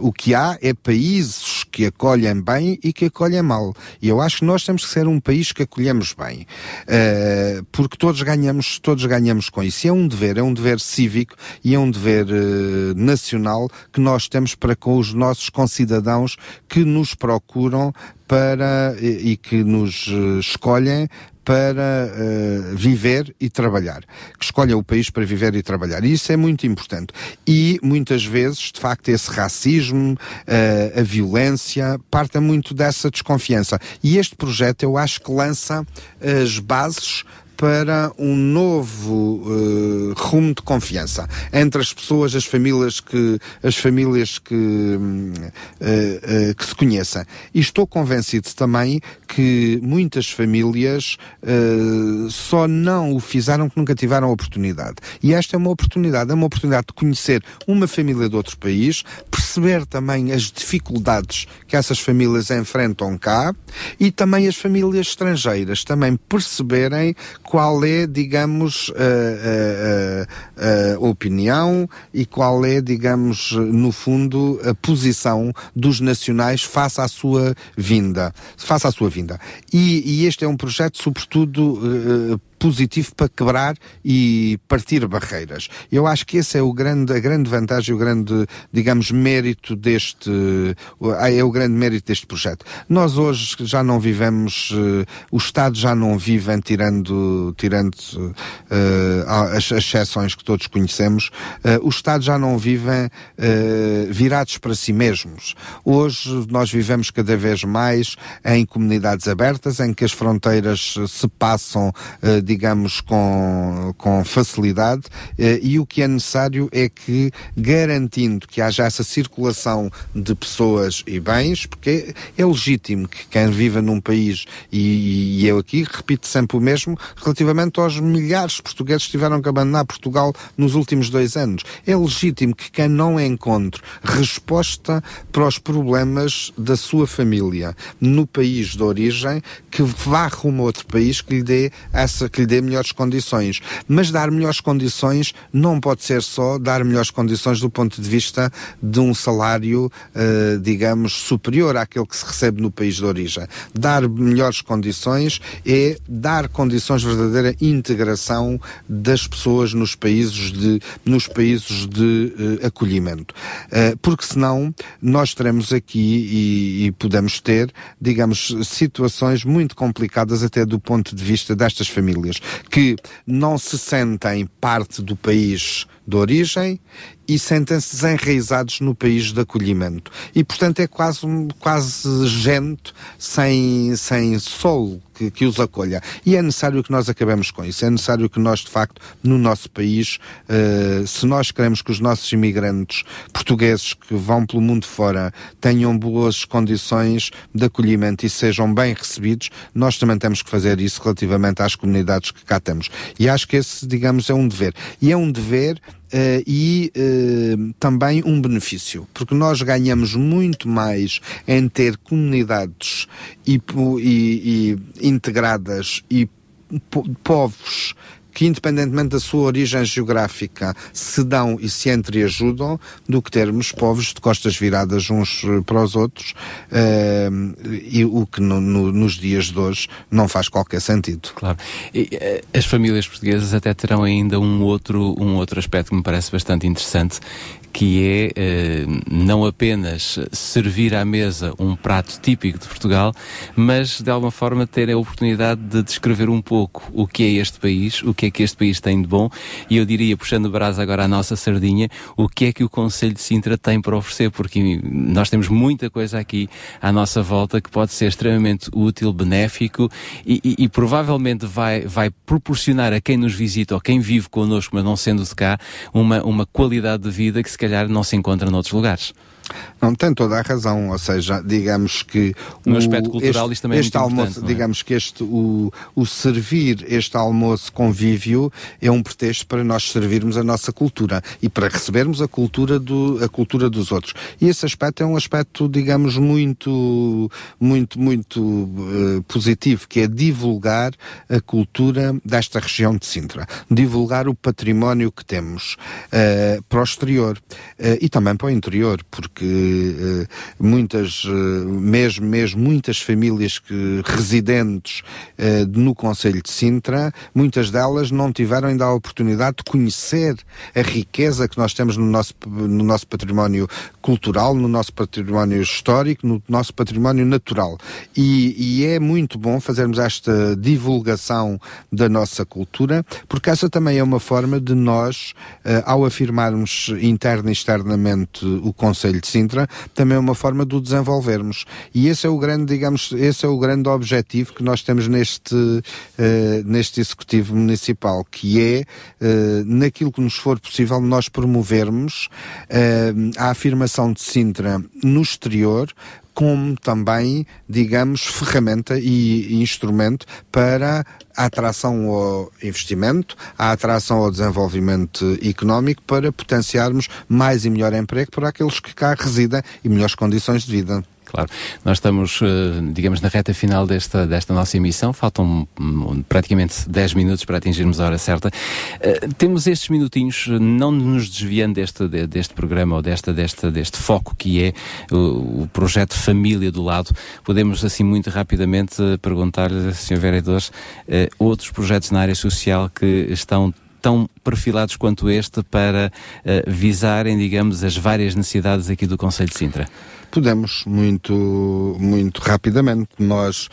o que há é países que acolhem bem e que acolhem mal. E eu acho que nós temos que ser um país que acolhemos bem, uh, porque todos ganhamos, todos ganhamos com isso. E é um dever, é um dever cívico e é um dever uh, nacional que nós temos para com os nossos concidadãos que nos procuram para e, e que nos uh, escolhem para uh, viver e trabalhar, que escolha o país para viver e trabalhar. E isso é muito importante. E muitas vezes, de facto, esse racismo, uh, a violência, parte muito dessa desconfiança. E este projeto eu acho que lança as bases para um novo uh, rumo de confiança entre as pessoas, as famílias que, as famílias que, uh, uh, que se conheçam. E estou convencido também que muitas famílias só não o fizeram que nunca tiveram a oportunidade. E esta é uma oportunidade, é uma oportunidade de conhecer uma família de outro país, perceber também as dificuldades que essas famílias enfrentam cá e também as famílias estrangeiras também perceberem qual é, digamos, a, a, a, opinião e qual é, digamos, no fundo, a posição dos nacionais face à sua vinda, face à sua vinda. E, e este é um projeto, sobretudo, positivo para quebrar e partir barreiras. Eu acho que esse é o grande, a grande vantagem, o grande, digamos, mérito deste, é o grande mérito deste projeto. Nós hoje já não vivemos, uh, o Estado já não vive tirando, tirando uh, as, as exceções que todos conhecemos, uh, o Estado já não vivem virados para si mesmos. Hoje nós vivemos cada vez mais em comunidades abertas, em que as fronteiras se passam, digamos, com, com facilidade, eh, e o que é necessário é que, garantindo que haja essa circulação de pessoas e bens, porque é, legítimo que quem viva num país, e, e eu aqui repito sempre o mesmo, relativamente aos milhares de portugueses que tiveram que abandonar Portugal nos últimos dois anos. É legítimo que quem não encontre resposta para os problemas da sua família no país de origem, que vá rumo a outro país que lhe dê essa que lhe dê melhores condições. Mas dar melhores condições não pode ser só dar melhores condições do ponto de vista de um salário, uh, digamos, superior àquele que se recebe no país de origem. Dar melhores condições é dar condições de verdadeira integração das pessoas nos países de, nos países de uh, acolhimento. Uh, porque senão nós teremos aqui e, e podemos ter, digamos, situações muito complicadas até do ponto de vista destas famílias famílias que não se sentem parte do país de origem e sentem-se desenraizados no país de acolhimento. E, portanto, é quase, quase gente sem, sem solo que, que os acolha. E é necessário que nós acabemos com isso. É necessário que nós, de facto, no nosso país, uh, se nós queremos que os nossos imigrantes portugueses que vão pelo mundo fora tenham boas condições de acolhimento e sejam bem recebidos, nós também temos que fazer isso relativamente às comunidades que cá temos. E acho que esse, digamos, é um dever. E é um dever Uh, e uh, também um benefício, porque nós ganhamos muito mais em ter comunidades e, e, e integradas e povos que, independentemente da sua origem geográfica, se dão e se entreajudam, do que termos povos de costas viradas uns para os outros, uh, e o que no, no, nos dias de hoje não faz qualquer sentido. Claro. E, eh, as famílias portuguesas até terão ainda um outro, um outro aspecto que me parece bastante interessante, que é eh, não apenas servir à mesa um prato típico de Portugal, mas de alguma forma ter a oportunidade de descrever um pouco o que é este país, o que é que este país tem de bom, e eu diria, puxando o brasa agora à nossa sardinha, o que é que o Conselho de Sintra tem para oferecer, porque nós temos muita coisa aqui à nossa volta que pode ser extremamente útil, benéfico e, e, e provavelmente vai, vai proporcionar a quem nos visita ou quem vive connosco, mas não sendo de cá, uma, uma qualidade de vida que se calhar não se encontra noutros lugares. Não, tem toda a razão, ou seja, digamos que no o, aspecto cultural este, isto também é este é almoço, é? digamos que este o, o servir este almoço convívio é um pretexto para nós servirmos a nossa cultura e para recebermos a cultura do a cultura dos outros. E esse aspecto é um aspecto, digamos, muito muito muito uh, positivo, que é divulgar a cultura desta região de Sintra, divulgar o património que temos uh, para o exterior uh, e também para o interior, porque que uh, muitas, mesmo, mesmo muitas famílias que, residentes uh, no Conselho de Sintra, muitas delas não tiveram ainda a oportunidade de conhecer a riqueza que nós temos no nosso, no nosso património cultural, no nosso património histórico, no nosso património natural. E, e é muito bom fazermos esta divulgação da nossa cultura, porque essa também é uma forma de nós, ao afirmarmos interna e externamente o Conselho de de Sintra, também é uma forma de o desenvolvermos. E esse é o grande, digamos, esse é o grande objetivo que nós temos neste, uh, neste Executivo Municipal, que é, uh, naquilo que nos for possível, nós promovermos uh, a afirmação de Sintra no exterior, como também, digamos, ferramenta e instrumento para a atração ao investimento, a atração ao desenvolvimento económico para potenciarmos mais e melhor emprego para aqueles que cá residem e melhores condições de vida. Claro. Nós estamos, eh, digamos, na reta final desta, desta nossa emissão. Faltam um, praticamente 10 minutos para atingirmos a hora certa. Uh, temos estes minutinhos, não nos desviando deste, deste programa ou desta, desta, deste foco que é o, projeto Família do Lado. Podemos, assim, muito rapidamente perguntar-lhe, Sr. Vereador, outros projetos na área social que estão tão perfilados quanto este para uh, visarem, digamos, as várias necessidades aqui do Conselho de Sintra? Podemos, muito, muito rapidamente. Nós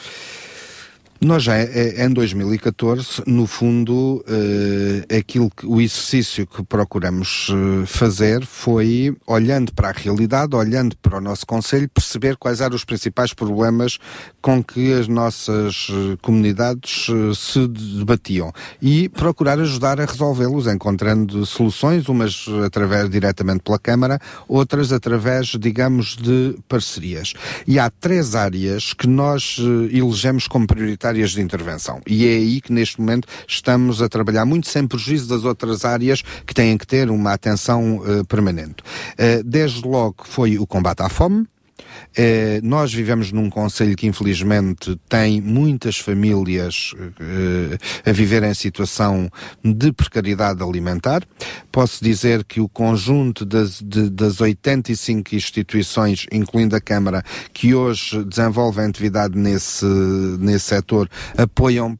nós já é, é, em 2014, no fundo, eh, aquilo que, o exercício que procuramos eh, fazer foi, olhando para a realidade, olhando para o nosso Conselho, perceber quais eram os principais problemas com que as nossas eh, comunidades se debatiam e procurar ajudar a resolvê-los, encontrando soluções, umas através diretamente pela Câmara, outras através, digamos, de parcerias. E há três áreas que nós elegemos como prioritárias áreas de intervenção. E é aí que neste momento estamos a trabalhar muito sem prejuízo das outras áreas que têm que ter uma atenção uh, permanente. Uh, desde logo foi o combate à fome, eh, nós vivemos num conselho que infelizmente tem muitas famílias eh, a viver em situação de precariedade alimentar. Posso dizer que o conjunto das, de, das 85 instituições, incluindo a Câmara, que hoje desenvolvem atividade nesse, nesse setor, apoiam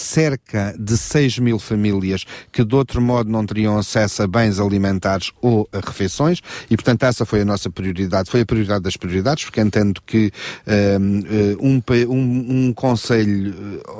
cerca de 6 mil famílias que de outro modo não teriam acesso a bens alimentares ou a refeições. E portanto essa foi a nossa prioridade, foi a prioridade das prioridades porque entendo que ehm, eh, um, um, um conselho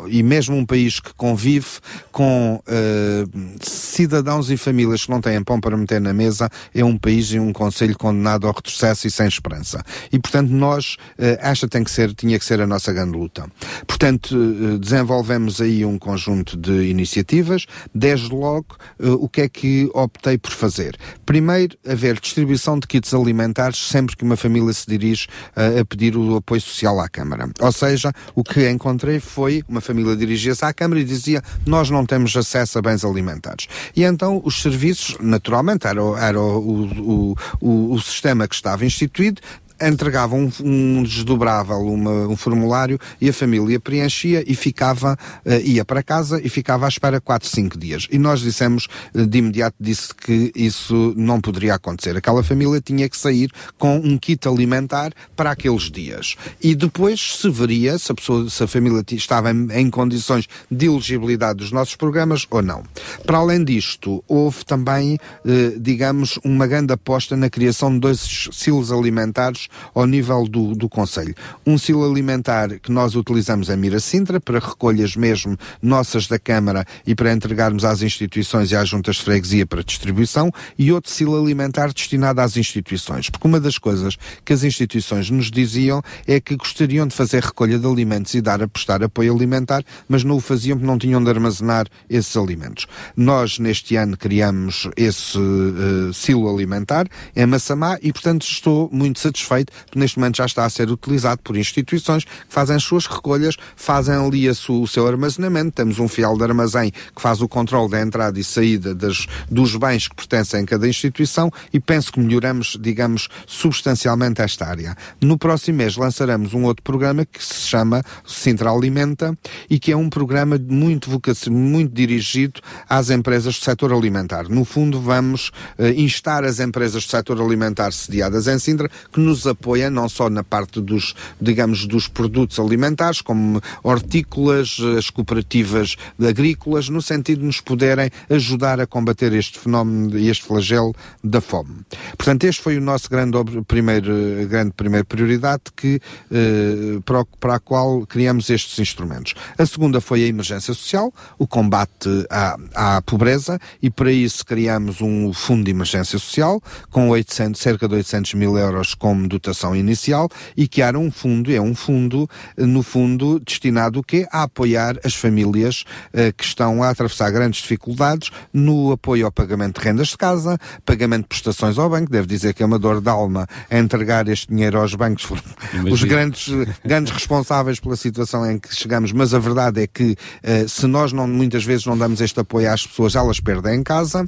eh, e mesmo um país que convive com uh, cidadãos e famílias que não têm pão para meter na mesa é um país e um conselho condenado ao retrocesso e sem esperança. E portanto nós uh, esta tem que ser, tinha que ser a nossa grande luta. Portanto uh, desenvolvemos aí um conjunto de iniciativas. Desde logo, uh, o que é que optei por fazer? Primeiro, haver distribuição de kits alimentares sempre que uma família se dirige uh, a pedir o apoio social à Câmara. Ou seja, o que encontrei foi uma família dirigia-se à Câmara e dizia nós não temos acesso a bens alimentares. E então os serviços, naturalmente, era, era o, o, o, o sistema que estava instituído, entregava um, um desdobrável, uma, um formulário e a família preenchia e ficava, uh, ia para casa e ficava à espera 4, 5 dias. E nós dissemos, uh, de imediato disse que isso não poderia acontecer. Aquela família tinha que sair com um kit alimentar para aqueles dias. E depois se veria se a, pessoa, se a família estava em, em condições de elegibilidade dos nossos programas ou não. Para além disto, houve também, eh, digamos, uma grande aposta na criação de dois silos alimentares ao nível do, do Conselho. Um silo alimentar que nós utilizamos em Mira Sintra para recolhas mesmo nossas da Câmara e para entregarmos às instituições e às juntas de freguesia para distribuição e outro silo alimentar destinado às instituições. Porque uma das coisas que as instituições nos diziam é que gostariam de fazer recolha de alimentos e dar a prestar apoio alimentar, mas não o faziam porque não tinham de armazenar esses alimentos. Nós, neste ano, criamos esse uh, silo alimentar em Massamá e, portanto, estou muito satisfeito porque neste momento já está a ser utilizado por instituições que fazem as suas recolhas, fazem ali o seu armazenamento. Temos um fiel de armazém que faz o controle da entrada e saída das, dos bens que pertencem a cada instituição e penso que melhoramos, digamos, substancialmente esta área. No próximo mês lançaremos um outro programa que se chama Sintra Alimenta e que é um programa muito, muito dirigido às empresas do setor alimentar. No fundo, vamos uh, instar as empresas do setor alimentar sediadas em Sintra que nos apoiem não só na parte dos, digamos, dos produtos alimentares, como hortícolas, as cooperativas agrícolas, no sentido de nos poderem ajudar a combater este fenómeno e este flagelo da fome. Portanto, este foi o nosso grande, primeiro, grande primeira prioridade que, eh, para, para a qual criamos estes instrumentos. A segunda foi a emergência social, o combate à, à pobreza, e para isso criamos um fundo de emergência social com 800, cerca de 800 mil euros como dotação inicial e que era um fundo, é um fundo, no fundo, destinado o quê? A apoiar as famílias eh, que estão a atravessar grandes dificuldades no apoio ao pagamento de rendas de casa, pagamento de prestações ao banco, deve dizer que é uma dor de alma entregar este dinheiro aos bancos, (laughs) os grandes, grandes responsáveis pela situação em que chegamos, mas a verdade é que uh, se nós não, muitas vezes não damos este apoio às pessoas, elas perdem em casa,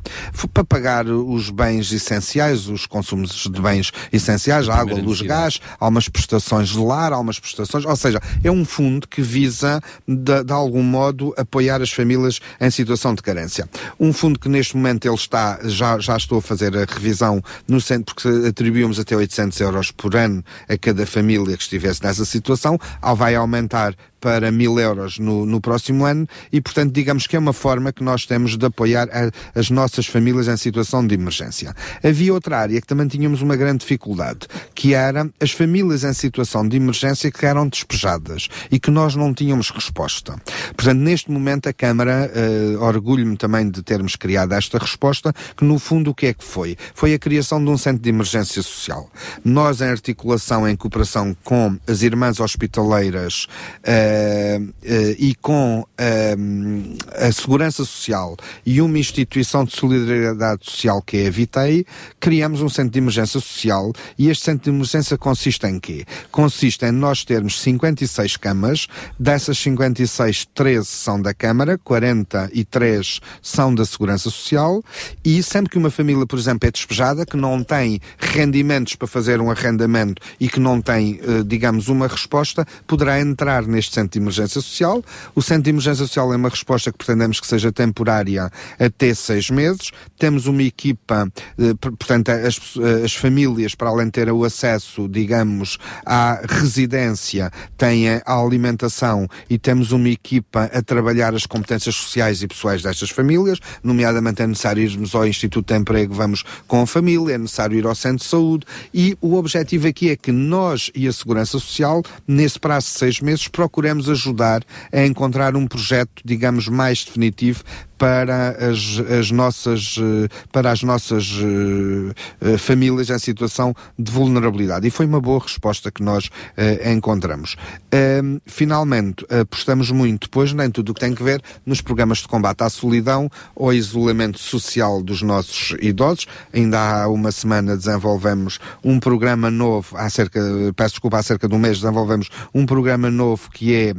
para pagar os bens essenciais, os consumos de bens essenciais, a água, luz, gás, há umas prestações de lar, há umas prestações, ou seja, é um fundo que visa, de, de algum modo, apoiar as famílias em situação de carência. Um fundo que neste momento ele está, já, já estou a fazer a revisão no centro, porque atribuímos até 800 euros por ano a cada família que estivesse nessa situação, ao vai aumentar para mil euros no, no próximo ano e, portanto, digamos que é uma forma que nós temos de apoiar a, as nossas famílias em situação de emergência. Havia outra área que também tínhamos uma grande dificuldade, que era as famílias em situação de emergência que eram despejadas e que nós não tínhamos resposta. Portanto, neste momento a Câmara, uh, orgulho-me também de termos criado esta resposta, que no fundo o que é que foi? Foi a criação de um centro de emergência social. Nós, em articulação, em cooperação com as irmãs hospitaleiras, uh, uh, e com uh, a Segurança Social e uma instituição de solidariedade social que é a Vitei, criamos um centro de emergência social. E este centro de emergência consiste em quê? Consiste em nós termos 56 camas, dessas 56, 13 são da Câmara, 43 são da Segurança Social. E sempre que uma família, por exemplo, é despejada, que não tem rendimentos para fazer um arrendamento e que não tem, digamos, uma resposta, poderá entrar neste Centro de Emergência Social. O Centro de Emergência Social é uma resposta que pretendemos que seja temporária até seis meses. Temos uma equipa, eh, portanto, as, as famílias, para além de ter o acesso, digamos, à residência, têm a alimentação e temos uma equipa a trabalhar as competências sociais e pessoais destas famílias, nomeadamente é necessário irmos ao Instituto de Emprego, vamos com a família, é necessário ir ao Centro de Saúde e o objetivo aqui é que nós e a Segurança Social, nesse prazo de seis meses, procuremos procuremos ajudar a encontrar um projeto, digamos, mais definitivo para as, as nossas, eh, para as nossas uh, famílias em situação de vulnerabilidade. E foi uma boa resposta que nós uh, encontramos. Uh, finalmente, apostamos muito depois nem tudo o que tem que ver nos programas de combate à solidão ou isolamento social dos nossos idosos. Ainda há uma semana desenvolvemos um programa novo, há cerca, peço desculpa, há cerca de um mês desenvolvemos um programa novo que é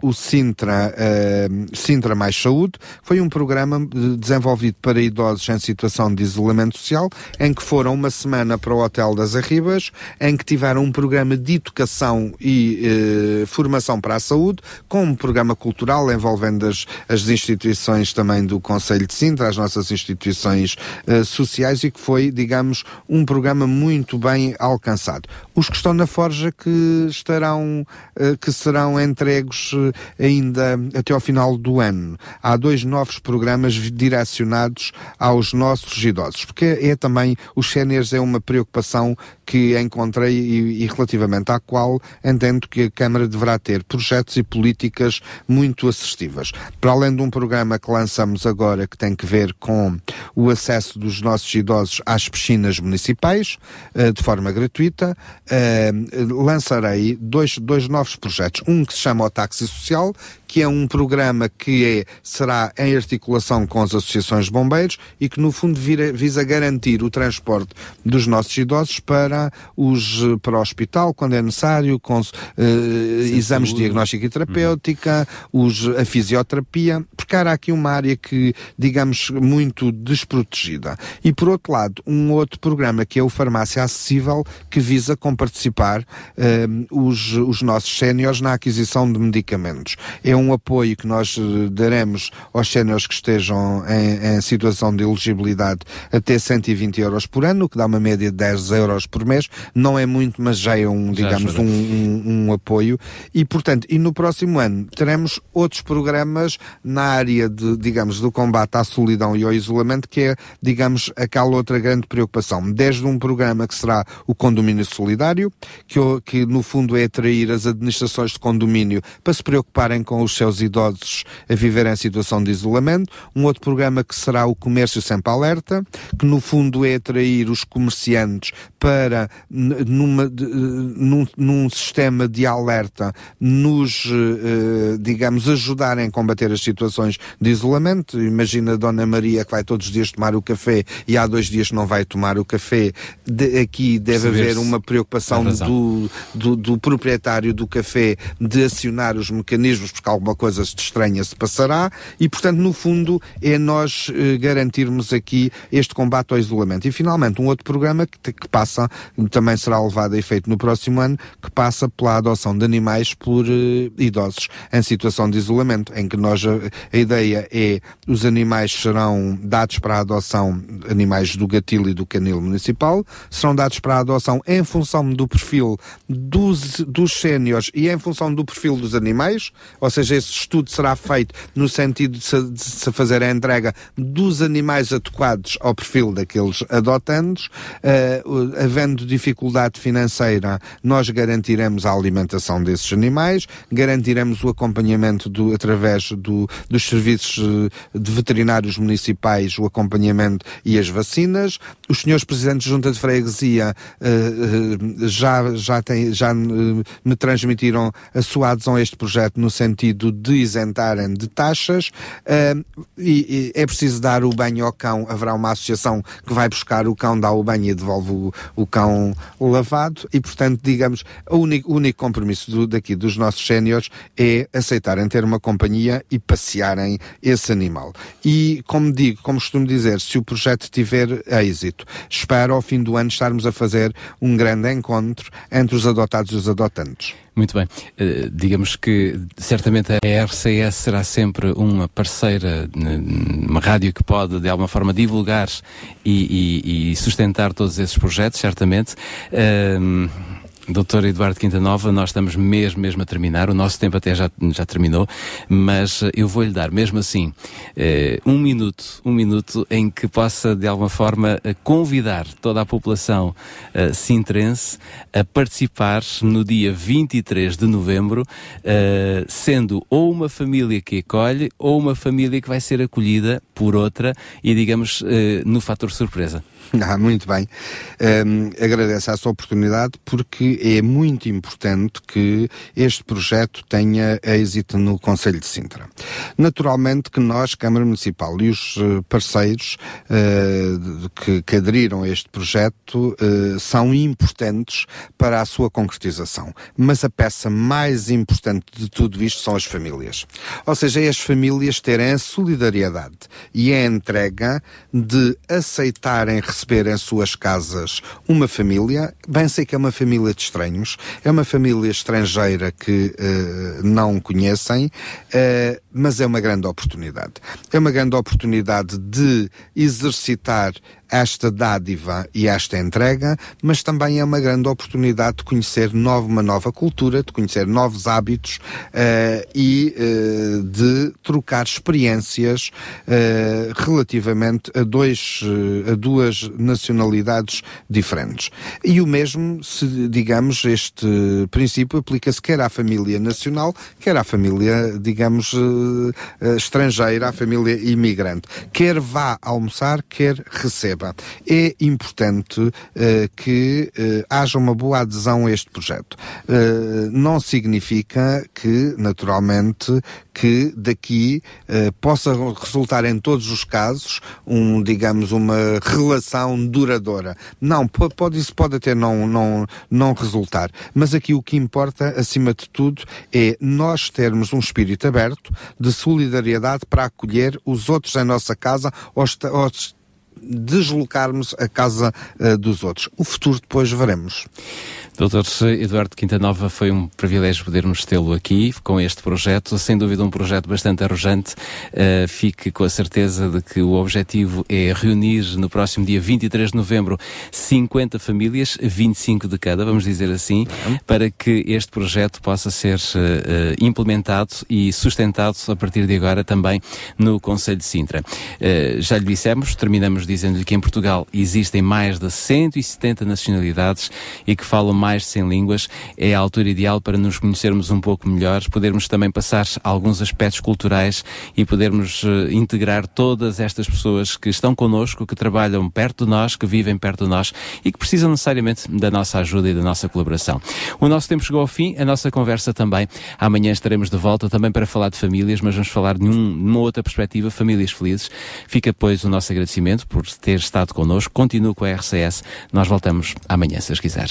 o Sintra, Sintra Mais Saúde, foi um programa desenvolvido para idosos em situação de isolamento social, em que foram uma semana para o Hotel das Arribas, em que tiveram um programa de educação e eh, formação para a saúde, com um programa cultural envolvendo as, as instituições também do Conselho de Sintra, as nossas instituições eh, sociais e que foi, digamos, um programa muito bem alcançado. Os que estão na Forja que estarão, eh, que serão entregues eh, ainda até ao final do ano. Há dois novos programas direcionados aos nossos idosos, porque é também, os séniores é uma preocupação que encontrei e, e, relativamente à qual entendo que a Câmara deverá ter projetos e políticas muito assertivas. Para além de um programa que lançamos agora que tem que ver com o acesso dos nossos idosos às piscinas municipais, uh, de forma gratuita, uh, lançarei dois, dois novos projetos. Um que se chama o Táxi Social, que é um programa que é, será em articulação com as associações de bombeiros e que no fundo vira, visa garantir o transporte dos nossos idosos para, os, para o hospital quando é necessário, com uh, exames de diagnóstico e terapêutica, uhum. os, a fisioterapia, porque há aqui uma área que, digamos, muito desprotegida. E por outro lado, um outro programa que é o Farmácia Acessível, que visa comparticipar uh, os, os nossos séniores na aquisição de medicamentos. É um um apoio que nós eh, daremos aos séniores que estejam em, em, situação de elegibilidade até 120 euros por ano, que dá uma média de 10 euros por mês. Não é muito, mas já é um, digamos, um, um, um, apoio. E, portanto, e no próximo ano teremos outros programas na área de, digamos, do combate à solidão e ao isolamento, que é, digamos, aquela outra grande preocupação. Desde um programa que será o condomínio solidário, que, que no fundo é atrair as administrações de condomínio para se preocuparem com os os seus idosos a viver em situação de isolamento. Um outro programa que será o Comércio Sempre Alerta, que no fundo é atrair os comerciantes para, numa, de, num, num, sistema de alerta, nos, eh, digamos, ajudarem a combater as situações de isolamento. Imagina a Dona Maria que vai todos os dias tomar o café e há dois dias não vai tomar o café. De, aqui deve haver uma preocupação do, do, do proprietário do café de acionar os mecanismos, porque alguma coisa estranha se passará e, portanto, no fundo, é nós eh, garantirmos aqui este combate ao isolamento. E, finalmente, um outro programa que, que passa, também será levado a efeito no próximo ano, que passa pela adoção de animais por eh, idosos em situação de isolamento, em que nós, a, a ideia é os animais serão dados para a adoção, animais do gatilho e do canil municipal, serão dados para a adoção em função do perfil dos, dos séniores e em função do perfil dos animais, ou seja, seja, esse estudo será feito no sentido de se, fazer a entrega dos animais adequados ao perfil daqueles adotandos. Uh, havendo dificuldade financeira, nós garantiremos a alimentação desses animais, garantiremos o acompanhamento do, através do, dos serviços eh, de veterinários municipais, o acompanhamento e as vacinas. Os senhores presidentes de junta de freguesia uh, já, já, tem, já me transmitiram a sua adesão a este projeto no sentido sentido de isentarem de taxas uh, e, e, é preciso dar o banho ao cão. Haverá uma associação que vai buscar o cão, dá o banho e devolve o, o cão lavado e, portanto, digamos, o único, o único compromisso do, daqui dos nossos séniores é aceitarem ter uma companhia e passearem esse animal. E, como digo, como costumo dizer, se o projeto tiver êxito, espero ao fim do ano estarmos a fazer um grande encontro entre os adotados e os adotantes. Muito bem. Uh, digamos que certamente a RCS será sempre uma parceira, uma rádio que pode de alguma forma divulgar e, e, e sustentar todos esses projetos, certamente. Uh, Doutor Eduardo Quintanova, nós estamos mesmo, mesmo a terminar, o nosso tempo até já, já terminou, mas eu vou-lhe dar, mesmo assim, eh, um minuto, um minuto em que possa, de alguma forma, eh, convidar toda a população eh, sintrense a participar no dia 23 de novembro, eh, sendo ou uma família que acolhe ou uma família que vai ser acolhida por outra e, digamos, eh, no fator surpresa. (laughs) Ah, muito bem. Um, agradeço essa oportunidade porque é muito importante que este projeto tenha êxito no Conselho de Sintra. Naturalmente que nós, Câmara Municipal e os eh, parceiros uh, que, que, aderiram a este projeto uh, são importantes para a sua concretização. Mas a peça mais importante de tudo isto são as famílias. Ou seja, é as famílias terem a solidariedade e a entrega de aceitarem receber em suas casas uma família, bem sei que é uma família de estranhos, é uma família estrangeira que uh, não conhecem, uh, mas é uma grande oportunidade. É uma grande oportunidade de exercitar esta dádiva e esta entrega, mas também é uma grande oportunidade de conhecer nova, uma nova cultura, de conhecer novos hábitos uh, e uh, de trocar experiências uh, relativamente a, dois, a duas nacionalidades diferentes. E o mesmo, se digamos, este princípio aplica-se quer à família nacional, quer à família, digamos, estrangeira, à família imigrante. Quer vá almoçar, quer receba. É importante uh, que uh, haja uma boa adesão a este projeto. Uh, não significa que, naturalmente, que daqui possa resultar em todos os casos um, digamos, uma relação duradoura. Não, pode isso pode até não, não, não resultar. Mas aqui o que importa, acima de tudo, é nós termos um espírito aberto de solidariedade para acolher os outros em nossa casa ou, ou deslocarmos a casa uh, dos outros. O futuro depois veremos. Doutor Eduardo Quintanova, foi um privilégio podermos tê-lo aqui com este projeto, sem dúvida um projeto bastante arrojante. Uh, fique com a certeza de que o objetivo é reunir no próximo dia 23 de novembro 50 famílias, 25 de cada, vamos dizer assim, para que este projeto possa ser uh, implementado e sustentado a partir de agora também no Conselho de Sintra. Uh, já lhe dissemos, terminamos dizendo-lhe que em Portugal existem mais de 170 nacionalidades e que falam mais de 100 línguas, é a altura ideal para nos conhecermos um pouco melhor, podermos também passar alguns aspectos culturais e podermos uh, integrar todas estas pessoas que estão connosco, que trabalham perto de nós, que vivem perto de nós e que precisam necessariamente da nossa ajuda e da nossa colaboração. O nosso tempo chegou ao fim, a nossa conversa também. Amanhã estaremos de volta também para falar de famílias, mas vamos falar de um, uma outra perspectiva, famílias felizes. Fica, pois, o nosso agradecimento por ter estado connosco. Continue com a RCS. Nós voltamos amanhã, se as quiser.